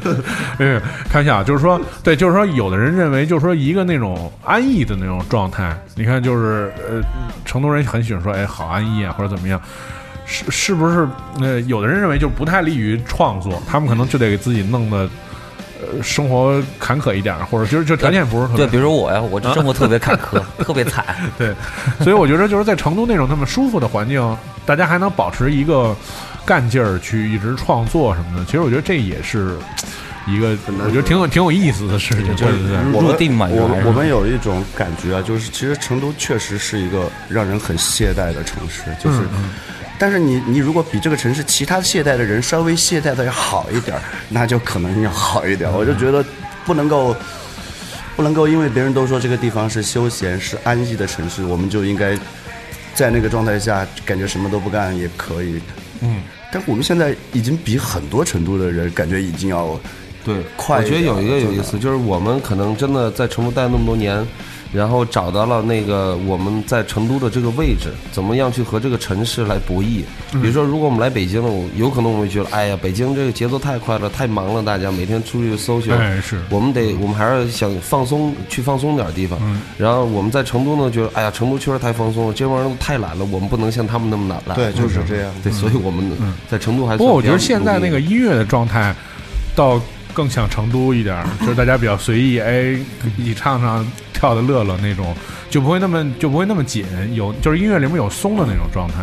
嗯，开玩笑，就是说，对，就是说，有的人认为，就是说，一个那种安逸的那种状态，你看，就是呃，成都人很喜欢说，哎，好安逸啊，或者怎么样，是是不是？呃，有的人认为就不太利于创作，他们可能就得给自己弄得。呃，生活坎坷一点，或者就是就条件不是特别对，比如说我呀，我这生活特别坎坷，特别惨。对，所以我觉得就是在成都那种那么舒服的环境，大家还能保持一个干劲儿去一直创作什么的。其实我觉得这也是一个，我觉得挺有挺有意思的事情。对对对，我们入定嘛我原来是我们有一种感觉啊，就是其实成都确实是一个让人很懈怠的城市，就是。但是你你如果比这个城市其他懈怠的人稍微懈怠的要好一点儿，那就可能要好一点儿。我就觉得不能够不能够因为别人都说这个地方是休闲是安逸的城市，我们就应该在那个状态下感觉什么都不干也可以。嗯，但我们现在已经比很多成都的人感觉已经要对，快我觉得有一个有意思，就是我们可能真的在成都待那么多年，然后找到了那个我们在成都的这个位置，怎么样去和这个城市来博弈。比如说，如果我们来北京了，我有可能我们会觉得，哎呀，北京这个节奏太快了，太忙了，大家每天出去搜寻。哎是我们得，我们还是想放松，去放松点儿地方。然后我们在成都呢，觉得，哎呀，成都确实太放松了，这帮人都太懒了，我们不能像他们那么懒。对，就是这样。对，所以我们在成都还是不过我觉得现在那个音乐的状态，倒更像成都一点儿，就是大家比较随意，哎，一起唱唱、跳的乐乐那种，就不会那么就不会那么紧，有就是音乐里面有松的那种状态。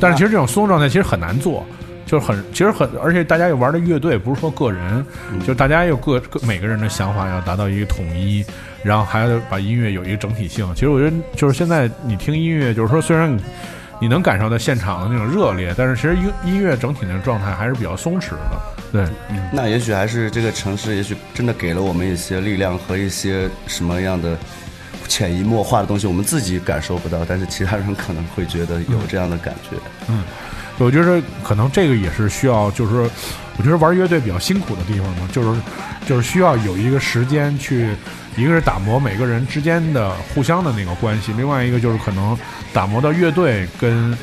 但是其实这种松状态其实很难做，就是很其实很，而且大家又玩的乐队不是说个人，就是大家有各各每个人的想法要达到一个统一，然后还要把音乐有一个整体性。其实我觉得就是现在你听音乐，就是说虽然你你能感受到现场的那种热烈，但是其实音音乐整体的状态还是比较松弛的。对，那也许还是这个城市，也许真的给了我们一些力量和一些什么样的潜移默化的东西，我们自己感受不到，但是其他人可能会觉得有这样的感觉。嗯我觉得可能这个也是需要，就是说，我觉得玩乐队比较辛苦的地方嘛，就是就是需要有一个时间去，一个是打磨每个人之间的互相的那个关系，另外一个就是可能打磨到乐队跟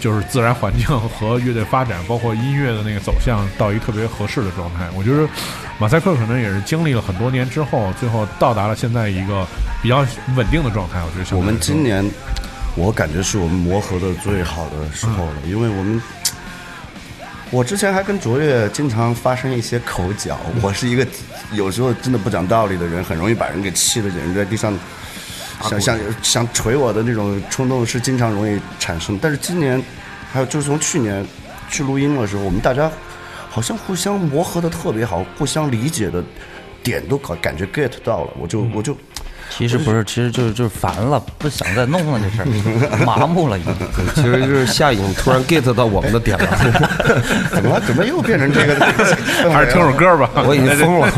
就是自然环境和乐队发展，包括音乐的那个走向到一个特别合适的状态。我觉得马赛克可能也是经历了很多年之后，最后到达了现在一个比较稳定的状态。我觉得我们今年，我感觉是我们磨合的最好的时候了，因为我们。我之前还跟卓越经常发生一些口角，我是一个有时候真的不讲道理的人，很容易把人给气的，人在地上想想想捶我的那种冲动是经常容易产生。但是今年，还有就是从去年去录音的时候，我们大家好像互相磨合的特别好，互相理解的点都感感觉 get 到了，我就我就其实不是，其实就是就是烦了，不想再弄了这事儿，麻木了已经。其实就是夏颖突然 get 到我们的点了，怎么怎么又变成这个？还是听首歌吧。我已经疯了。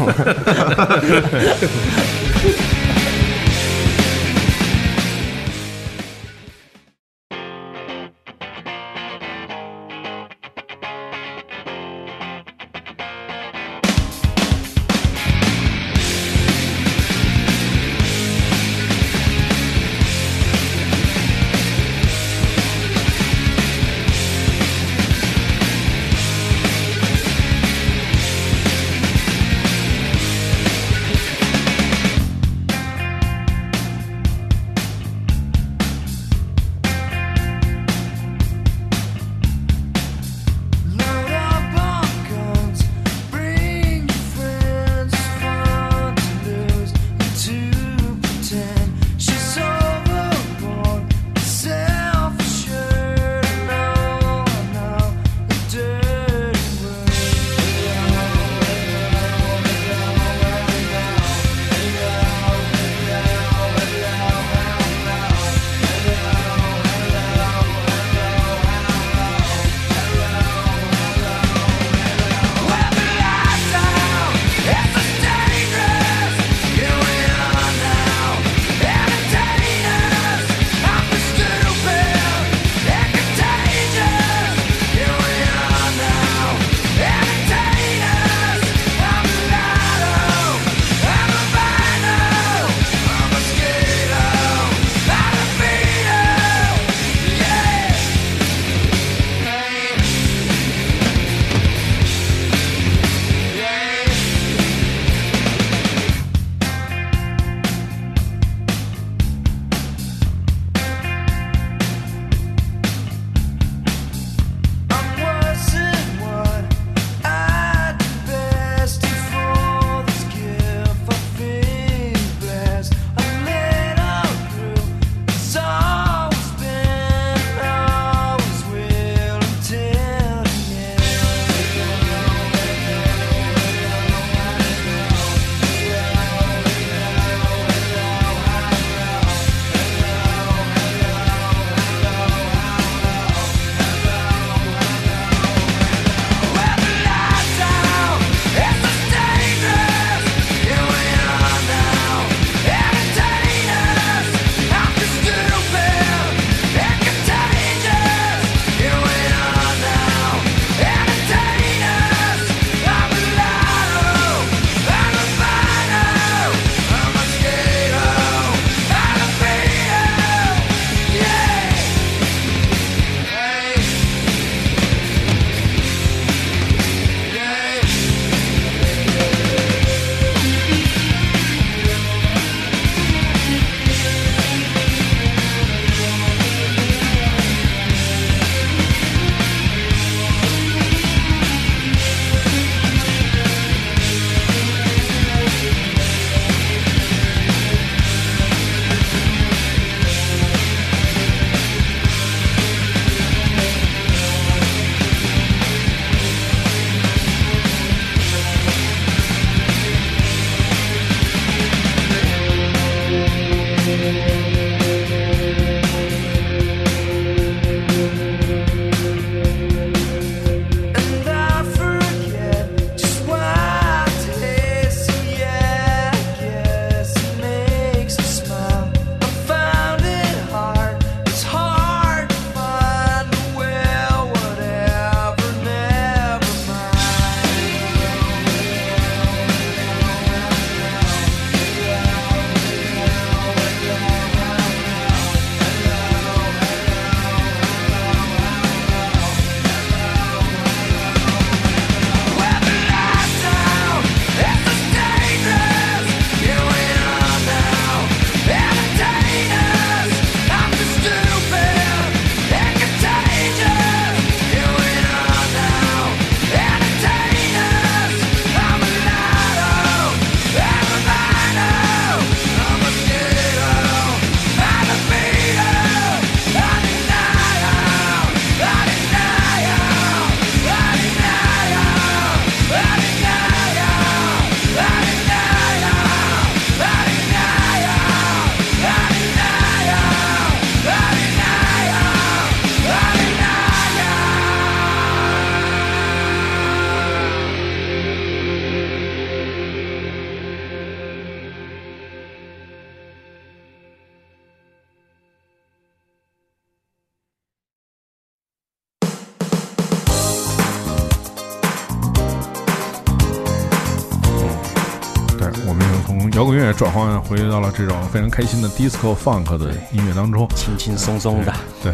乐转换回到了这种非常开心的 disco funk 的音乐当中。轻轻松松的。对，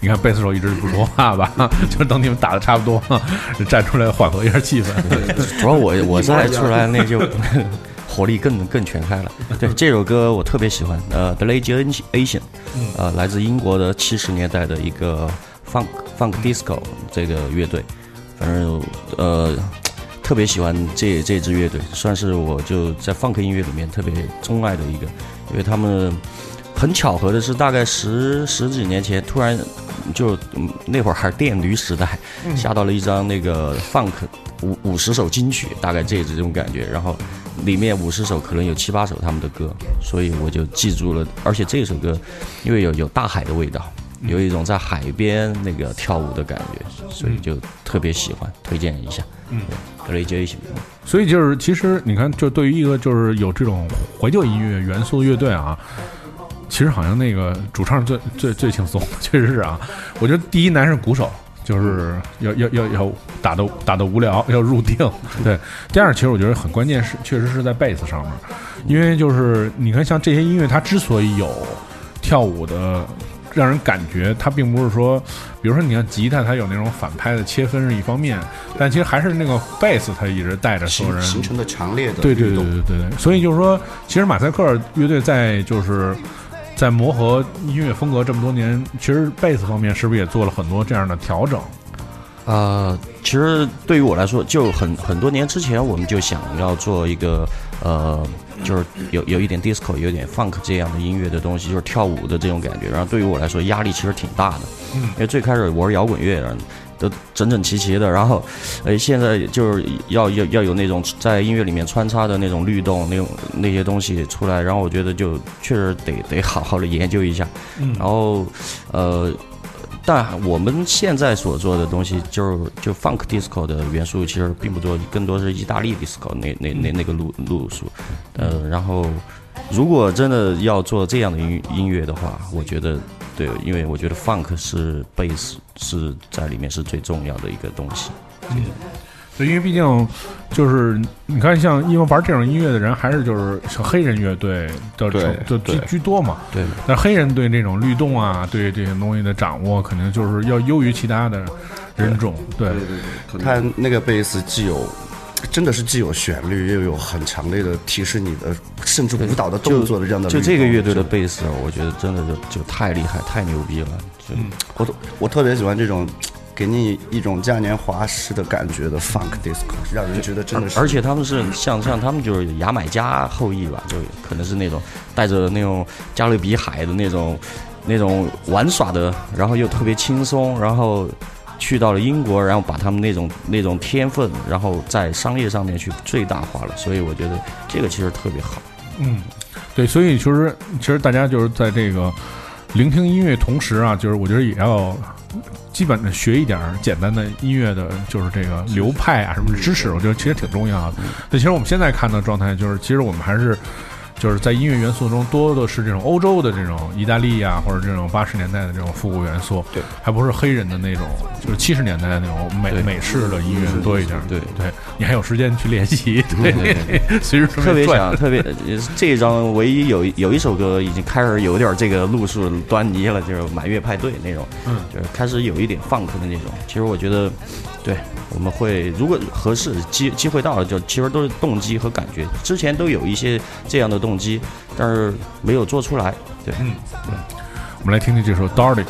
你看贝斯手一直不说话吧，就是等你们打的差不多，站出来缓和一下气氛。主要我我再出来那就 活力更更全开了。对这首歌我特别喜欢，呃，The Lazy Asian，呃，来自英国的七十年代的一个 funk funk disco 这个乐队，反正呃特别喜欢这这支乐队，算是我就在 funk 音乐里面特别钟爱的一个，因为他们。很巧合的是，大概十十几年前，突然就、嗯那会儿还是电驴时代，下到了一张那个 funk 五五十首金曲，大概这这种感觉。然后里面五十首可能有七八首他们的歌，所以我就记住了。而且这首歌因为有有大海的味道，有一种在海边那个跳舞的感觉，所以就特别喜欢，推荐一下。嗯 a t i o n 所以就是，其实你看，就对于一个就是有这种怀旧音乐元素的乐队啊，其实好像那个主唱最最最轻松，确实是啊。我觉得第一难是鼓手，就是要要要要打的打的无聊，要入定。对，第二其实我觉得很关键是，确实是在贝斯上面，因为就是你看像这些音乐，它之所以有跳舞的。让人感觉它并不是说，比如说你看吉他，它有那种反拍的切分是一方面，但其实还是那个贝斯，它一直带着所有人形形成的强烈的对对对对对对，所以就是说，其实马赛克乐队在就是在磨合音乐风格这么多年，其实贝斯方面是不是也做了很多这样的调整？呃，其实对于我来说，就很很多年之前我们就想要做一个呃，就是有有一点 disco，有点 funk 这样的音乐的东西，就是跳舞的这种感觉。然后对于我来说，压力其实挺大的，嗯，因为最开始我是摇滚乐，的都整整齐齐的，然后，呃，现在就是要要要有那种在音乐里面穿插的那种律动，那种那些东西出来。然后我觉得就确实得得好好的研究一下，嗯，然后，呃。但我们现在所做的东西，就是就 funk disco 的元素，其实并不多，更多是意大利 disco 那那那那个路路数。呃，然后如果真的要做这样的音音乐的话，我觉得对，因为我觉得 funk 是 bass 是在里面是最重要的一个东西。对，因为毕竟就是你看，像因为玩这种音乐的人，还是就是像黑人乐队的对就居居多嘛。对，但黑人对这种律动啊，对这些东西的掌握，肯定就是要优于其他的人种。对，对对，他那个贝斯既有。真的是既有旋律，又有很强烈的提示你的，甚至舞蹈的动作的这样的律就。这个乐队的贝斯，我觉得真的就就太厉害，太牛逼了。就我特我特别喜欢这种给你一种嘉年华式的感觉的 funk disco，让人觉得真的是。而且他们是像像他们就是牙买加后裔吧，就可能是那种带着那种加勒比海的那种那种玩耍的，然后又特别轻松，然后去到了英国，然后把他们那种那种天分，然后在商业上面去最大化了，所以我觉得这个其实特别好。嗯，对，所以其实其实大家就是在这个聆听音乐同时啊，就是我觉得也要基本的学一点简单的音乐的，就是这个流派啊什么知识，我觉得其实挺重要的。对，其实我们现在看的状态就是，其实我们还是。就是在音乐元素中，多的是这种欧洲的这种意大利啊、或者这种八十年代的这种复古元素，对，还不是黑人的那种，就是七十年代的那种美美式的音乐多一点。对对，你还有时间去练习，对，随时准备转特别想，特别呃这一张唯一有有一首歌已经开始有点这个路数端倪了，就是满月派对那种，嗯。就是开始有一点 funk 的那种。其实我觉得，对，我们会如果合适机机会到了，就其实都是动机和感觉，之前都有一些这样的动机，但是没有做出来。对，嗯我们来听听这首《》。Darling,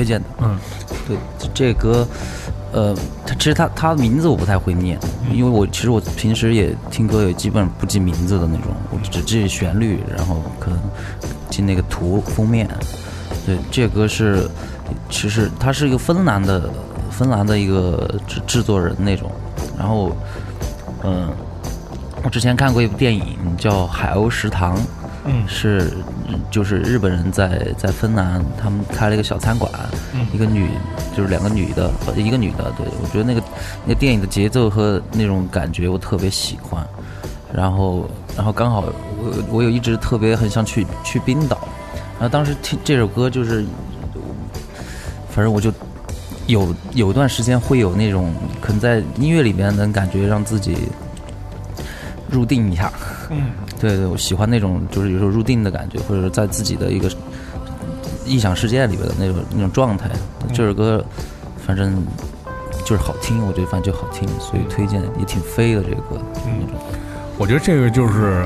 推荐的，嗯，对，这这歌，呃，它其实它它的名字我不太会念，因为我其实我平时也听歌也基本不记名字的那种，我只记旋律，然后可能记那个图封面。对，这歌是其实它是一个芬兰的芬兰的一个制制作人那种，然后嗯、我之前看过一部电影叫《海鸥食堂》，嗯。是就是日本人在在芬兰，他们开了一个小餐馆，一个女就是两个女的，和一个女的，对我觉得那个那个电影的节奏和那种感觉我特别喜欢，然后然后刚好我我有一直特别很想去去冰岛，然后当时听这首歌就是，反正我就有有段时间会有那种可能在音乐里面能感觉让自己入定一下，嗯，对对，我喜欢那种就是有时候入定的感觉，或者是在自己的一个臆想世界里边的那种那种状态。这首歌反正就是好听，我觉得反正就好听，所以推荐也挺飞的这个歌。嗯我觉得这个就是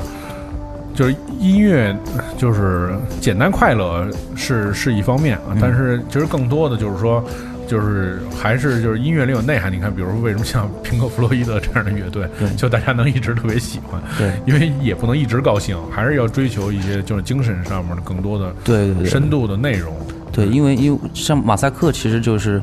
就是音乐，就是简单快乐是是一方面啊，但是其实更多的就是说。就是还是就是音乐里有内涵，你看，比如说为什么像平克·弗洛伊德这样的乐队，就大家能一直特别喜欢，对。因为也不能一直高兴，还是要追求一些就是精神上面的更多的对深度的内容。对，因为因为像马赛克其实就是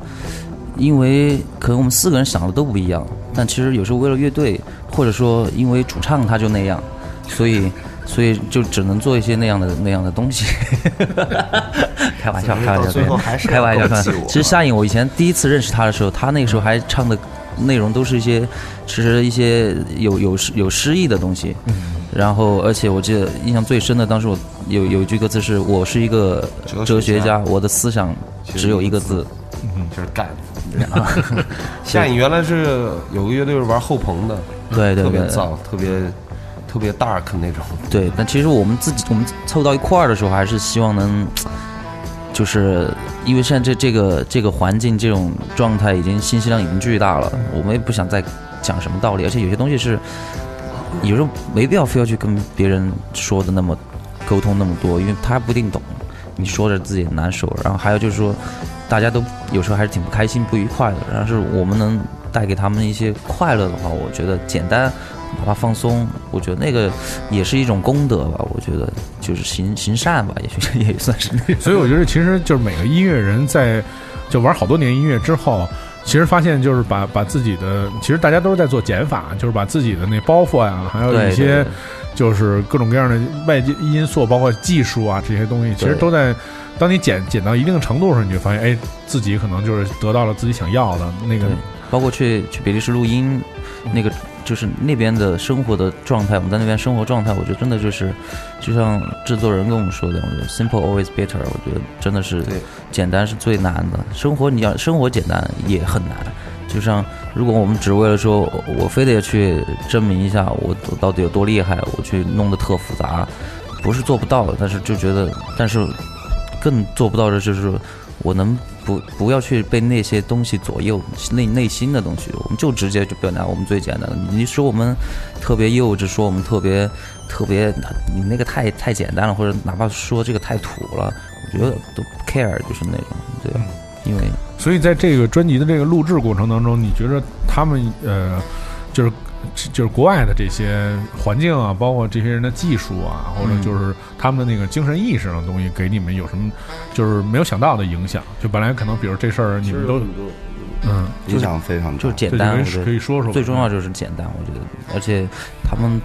因为可能我们四个人想的都不一样，但其实有时候为了乐队，或者说因为主唱他就那样，所以所以就只能做一些那样的那样的东西。开玩笑，开玩笑，最后还是开玩笑，其实夏颖，我以前第一次认识他的时候，他那个时候还唱的内容都是一些，其实一些有有有诗意的东西。然后，而且我记得印象最深的，当时我有有一句歌词是：“我是一个哲哲学学家家，我的思想只有一个字。就是干。夏颖 原来是有个乐队是玩后朋的，”对对对，特别燥，特别特别 dark 那种。对，但其实我们自己，我们凑到一块儿的时候，还是希望能，就是因为现在这这个这个环境这种状态，已经信息量已经巨大了，我们也不想再讲什么道理，而且有些东西是有时候没必要非要去跟别人说的那么沟通那么多，因为他不一定懂，你说着自己难受。然后还有就是说，大家都有时候还是挺不开心、不愉快的，然后是我们能带给他们一些快乐的话，我觉得简单。哪怕放松，我觉得那个也是一种功德吧。我觉得就是行行善吧，也许也算是。所以我觉得其实就是每个音乐人在就玩好多年音乐之后，其实发现就是把把自己的，其实大家都是在做减法，就是把自己的那包袱呀，还有一些就是各种各样的外界因素，包括技术啊这些东西，其实都在。当你减减到一定程度的时候，你就发现，哎，自己可能就是得到了自己想要的那个对，包括去去比利时录音，那个就是那边的生活的状态，我们在那边生活状态，我觉得真的就是，就像制作人跟我们说的，我觉得 simple always better，我觉得真的是简单是最难的。生活你要生活简单也很难，就像如果我们只为了说我非得去证明一下我我到底有多厉害，我去弄得特复杂，不是做不到，但是就觉得，但是更做不到的就是我能不不要去被那些东西左右内内心的东西，我们就直接就表达我们最简单的。你说我们特别幼稚，说我们特别特别，你那个太太简单了，或者哪怕说这个太土了，我觉得都不 care，就是那种对，因为所以在这个专辑的这个录制过程当中，你觉得他们呃，就是就是国外的这些环境啊，包括这些人的技术啊，或者就是他们的那个精神意识上的东西，给你们有什么就是没有想到的影响？就本来可能比如这事儿你们都嗯，影响非常大。就简单，可以说说最重要就是简单，我觉得，而且他们，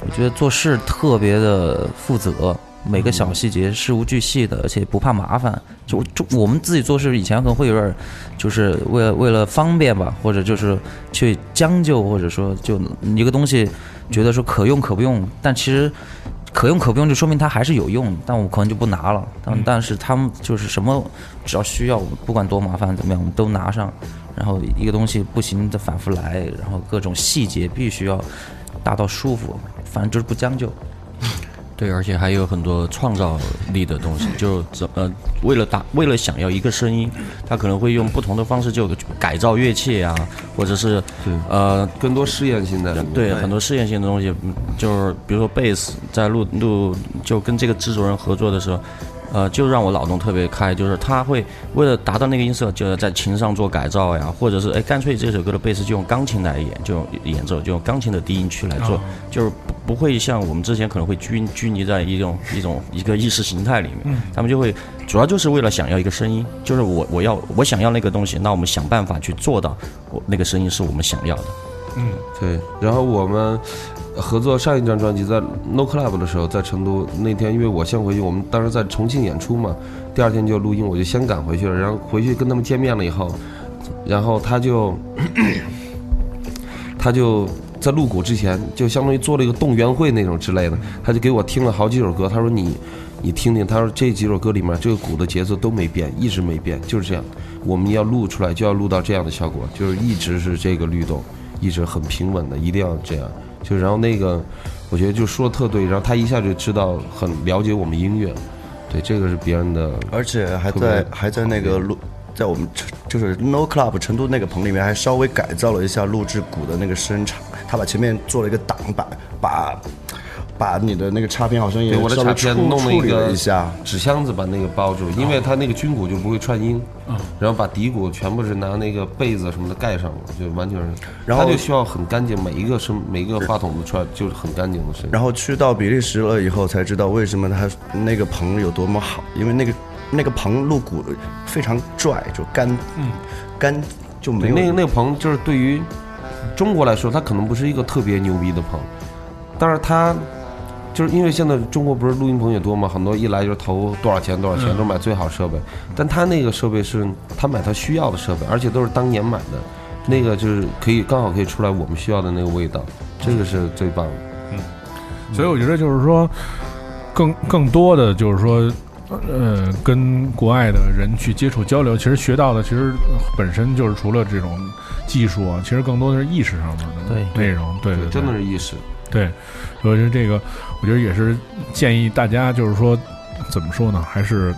我觉得做事特别的负责，每个小细节事无巨细的，而且不怕麻烦。就就我们自己做事以前可能会有点儿，就是为了为了方便吧，或者就是去将就，或者说就一个东西觉得说可用可不用，但其实。可用可不用，就说明它还是有用，但我可能就不拿了。但但是他们就是什么，只要需要，不管多麻烦怎么样，我们都拿上。然后一个东西不行再反复来，然后各种细节必须要达到舒服，反正就是不将就。对，而且还有很多创造力的东西，就怎呃，为了打，为了想要一个声音，他可能会用不同的方式，就改造乐器啊，或者是呃，更多试验性的。对很多试验性的东西，嗯就是比如说贝斯，在录录就跟这个制作人合作的时候。呃，就让我脑洞特别开，就是他会为了达到那个音色，就是在琴上做改造呀，或者是哎，干脆这首歌的贝斯就用钢琴来演，就用演奏，就用钢琴的低音区来做，就是不不会像我们之前可能会拘拘泥在一种一种一个意识形态里面，他们就会主要就是为了想要一个声音，就是我我要我想要那个东西，那我们想办法去做到我那个声音是我们想要的。嗯对，然后我们合作上一张专辑在 No Club 的时候，在成都那天，因为我先回去，我们当时在重庆演出嘛，第二天就录音，我就先赶回去了。然后回去跟他们见面了以后，然后他就 他就在录鼓之前，就相当于做了一个动员会那种之类的，他就给我听了好几首歌，他说你你听听，他说这几首歌里面这个鼓的节奏都没变，一直没变，就是这样。我们要录出来就要录到这样的效果，就是一直是这个律动，一直很平稳的，一定要这样。就然后那个，我觉得就说的特对，然后他一下就知道很了解我们音乐，对，这个是别人的，而且还在还在那个录，在我们成就是 No Club 成都那个棚里面，还稍微改造了一下录制鼓的那个声场，他把前面做了一个挡板，把把你的那个插片好像也对我的稍微卡片弄了一个一下，纸箱子把那个包住，因为它那个军鼓就不会串音，然后把底鼓全部是拿那个被子什么的盖上了，就完全是，然后它就需要很干净，每一个声每一个话筒的串就是很干净的声音。然后去到比利时了以后，才知道为什么他那个棚有多么好，因为那个那个棚录鼓非常拽，就干，嗯。干，就没有那个那个棚就是对于中国来说，它可能不是一个特别牛逼的棚，但是它就是因为现在中国不是录音棚也多嘛，很多一来就是投多少钱多少钱，嗯都买最好设备，但他那个设备是他买他需要的设备，而且都是当年买的，那个就是可以刚好可以出来我们需要的那个味道，这个是最棒的。嗯所以我觉得就是说，更更多的就是说，呃，跟国外的人去接触交流，其实学到的其实本身就是除了这种技术啊，其实更多的是意识上面的对内容。对对，对真的是意识。对，所以说这个，我觉得也是建议大家，就是说，怎么说呢，还是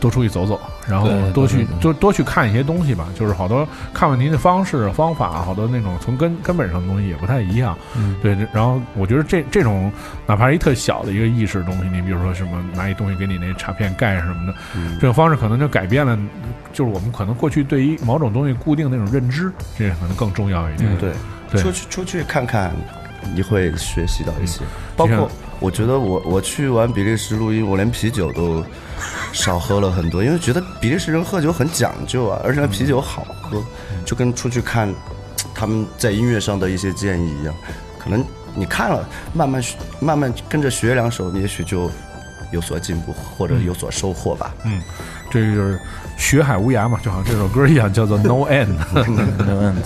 多出去走走，然后多去多多去看一些东西吧。就是好多看问题的方式方法，好多那种从根根本上的东西也不太一样。嗯，对，然后我觉得这这种哪怕是一特小的一个意识的东西，你比如说什么拿一东西给你那插片盖什么的，这种方式可能就改变了，就是我们可能过去对于某种东西固定那种认知，这可能更重要一点。对，对出去出去看看，你会学习到一些。包括我觉得我我去完比利时录音，我连啤酒都少喝了很多，因为觉得比利时人喝酒很讲究啊，而且那啤酒好喝，就跟出去看他们在音乐上的一些建议一样，可能你看了，慢慢学慢慢跟着学两首，你也许就有所进步或者有所收获吧。嗯。这就是学海无涯嘛，就好像这首歌一样，叫做 No End。没问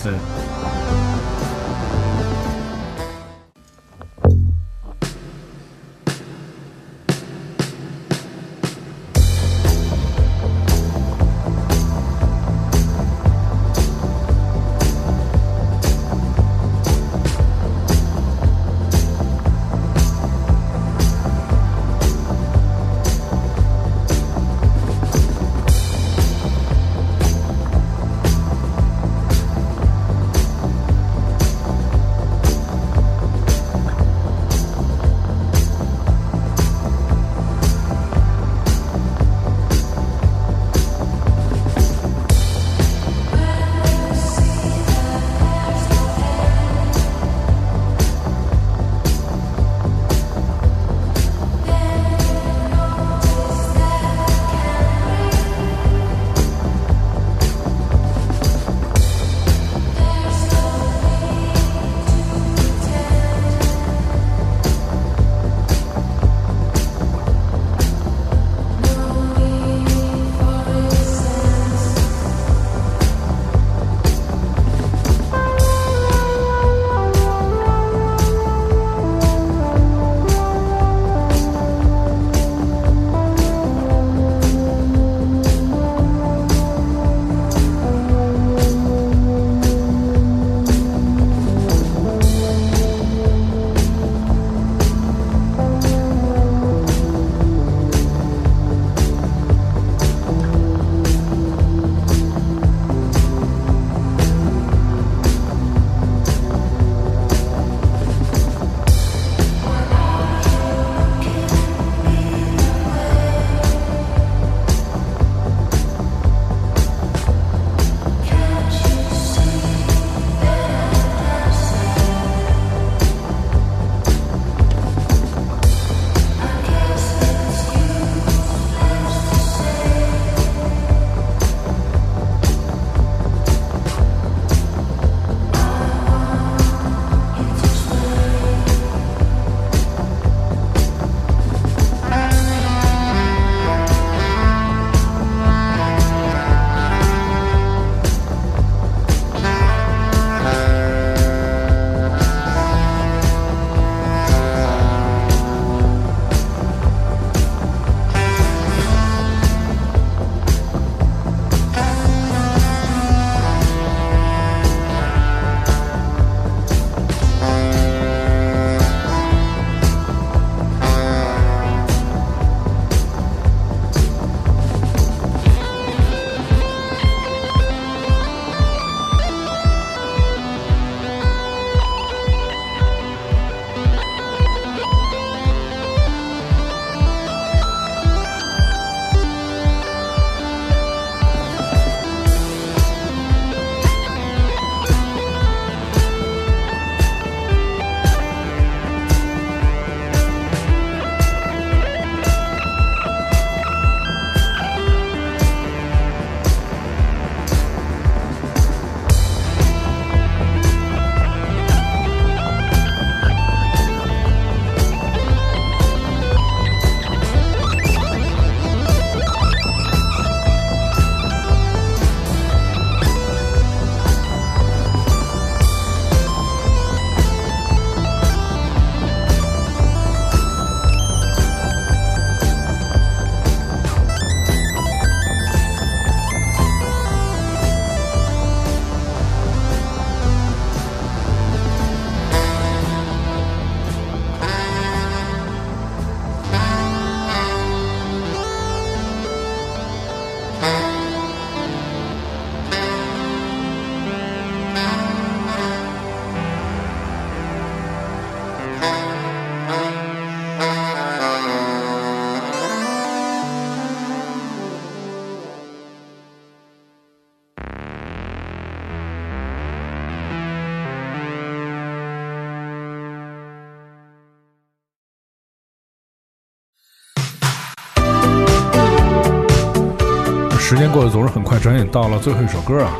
过得总是很快，转眼到了最后一首歌啊，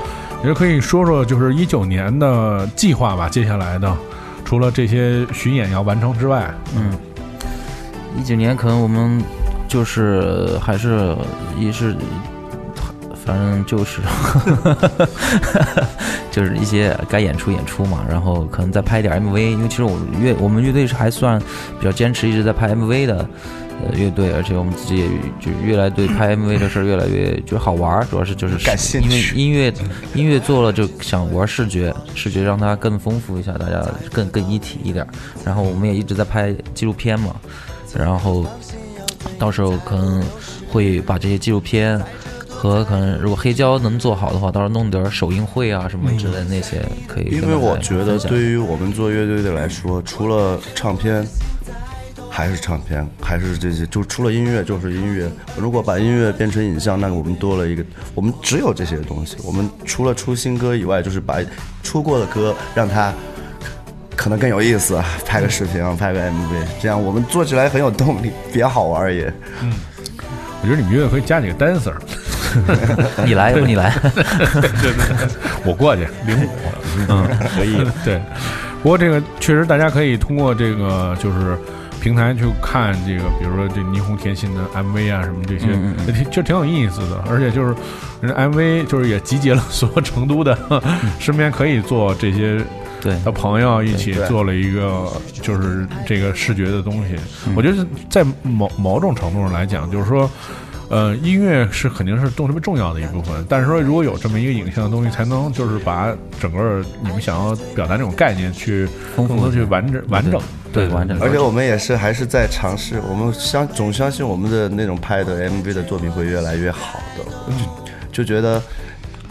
也可以说说就是一九年的计划吧。接下来的，除了这些巡演要完成之外，嗯，一九年可能我们就是还是也是，反正就是 就是一些该演出演出嘛，然后可能再拍点 MV，因为其实我乐我们乐队是还算比较坚持一直在拍 MV 的。呃，乐队，而且我们自己也就越来对拍 MV 的事儿越来越就好玩儿，主要是就是感兴因为趣音乐音乐做了就想玩视觉，视觉让它更丰富一下，大家更更一体一点儿。然后我们也一直在拍纪录片嘛，然后到时候可能会把这些纪录片和可能如果黑胶能做好的话，到时候弄点儿首映会啊什么之类的那些可以因。为我觉得对于我们做乐队的来说，除了唱片。还是唱片，还是这些，就除了音乐就是音乐。如果把音乐变成影像，那我们多了一个，我们只有这些东西。我们除了出新歌以外，就是把出过的歌让它可能更有意思，拍个视频啊，拍个 MV，这样我们做起来很有动力，比较好玩也。嗯我觉得你们乐队可以加几个 dancer，你来，你来，我过去领舞，嗯，可以，对。不过这个确实大家可以通过这个就是平台去看这个，比如说这霓虹甜心的 MV 啊什么这些，就挺有意思的。而且就是人家 MV 就是也集结了所有成都的身边可以做这些对的朋友一起做了一个就是这个视觉的东西。我觉得在某某种程度上来讲，就是说。呃，音乐是肯定是重特别重要的一部分，但是说如果有这么一个影像的东西，才能就是把整个你们想要表达这种概念去丰富更多去完整完整。对完整。而且我们也是还是在尝试，我们相总相信我们的那种拍的 MV 的作品会越来越好的，就就觉得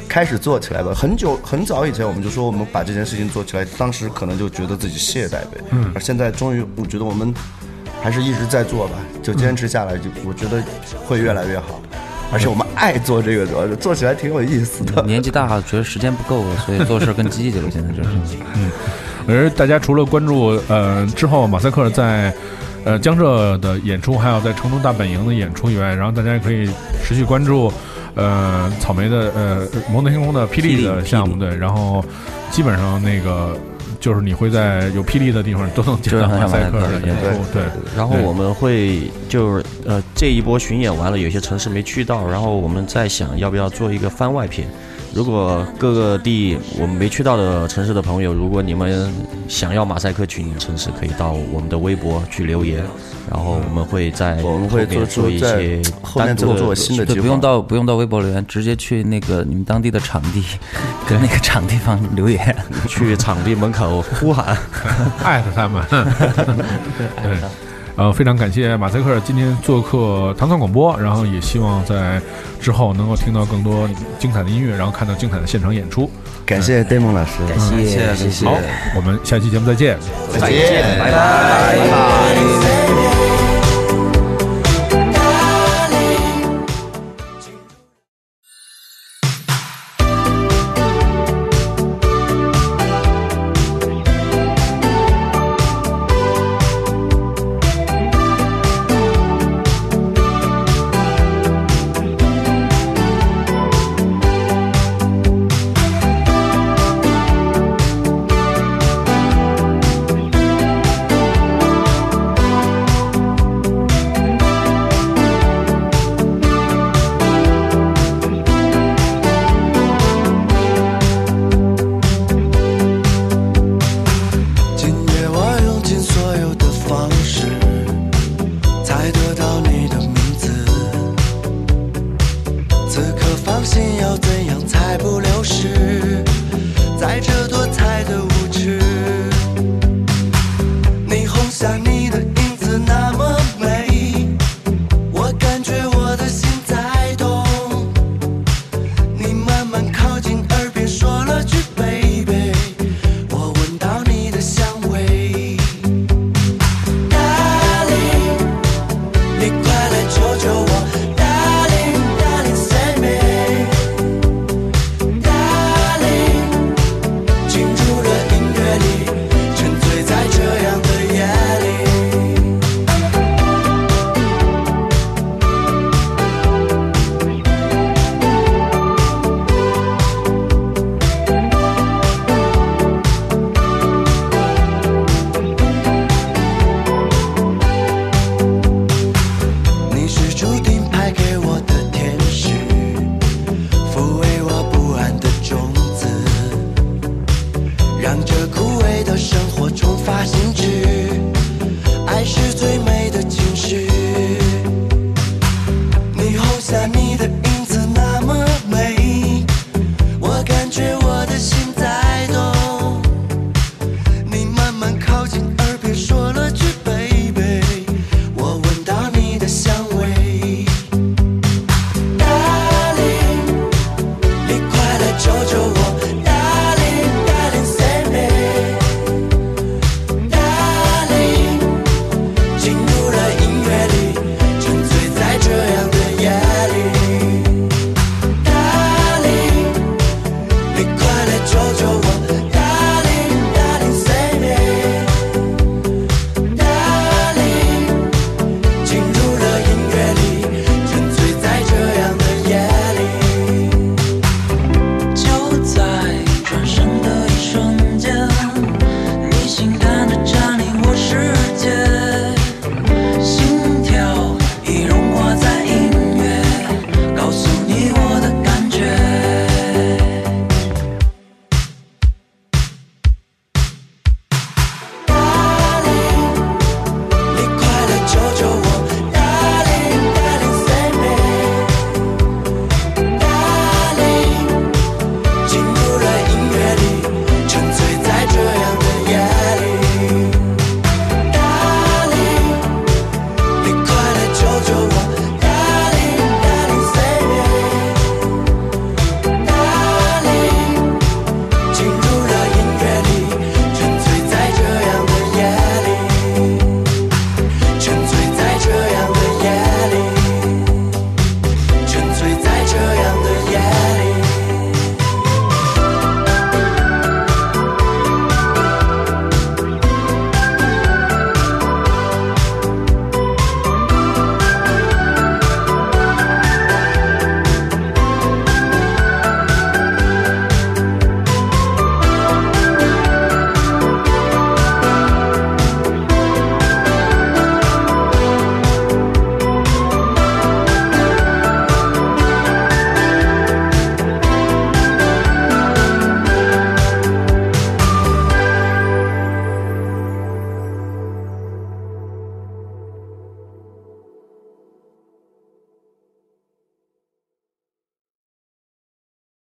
开始做起来吧。很久很早以前我们就说我们把这件事情做起来，当时可能就觉得自己懈怠呗，嗯，而现在终于我觉得我们还是一直在做吧，就坚持下来，就我觉得会越来越好。而且我们爱做这个，主要是做起来挺有意思的。年纪大了，觉得时间不够了，所以做事更积极了。现在就是，嗯而大家除了关注呃之后马赛克在呃江浙的演出，还有在成都大本营的演出以外，然后大家也可以持续关注呃草莓的呃摩登天空的霹雳的项目对，然后基本上那个就是你会在有霹雳的地方都能见到马赛克的演出，对，然后我们会就是呃这一波巡演完了，有些城市没去到，然后我们在想要不要做一个番外篇。如果各个地我们没去到的城市的朋友，如果你们想要马赛克去你们城市，可以到我们的微博去留言，然后我们会在我们会后面做做一些后面单独的做做新的计对，划。不用到不用到微博留言，直接去那个你们当地的场地，跟那个场地方留言。去场地门口呼喊。艾特他们。对，呃，非常感谢马赛克今天做客糖蒜广播，然后也希望在之后能够听到更多精彩的音乐，然后看到精彩的现场演出。感谢 Damon 老师，感谢，谢谢。好，我们下期节目再见。再见，拜拜。Everybody say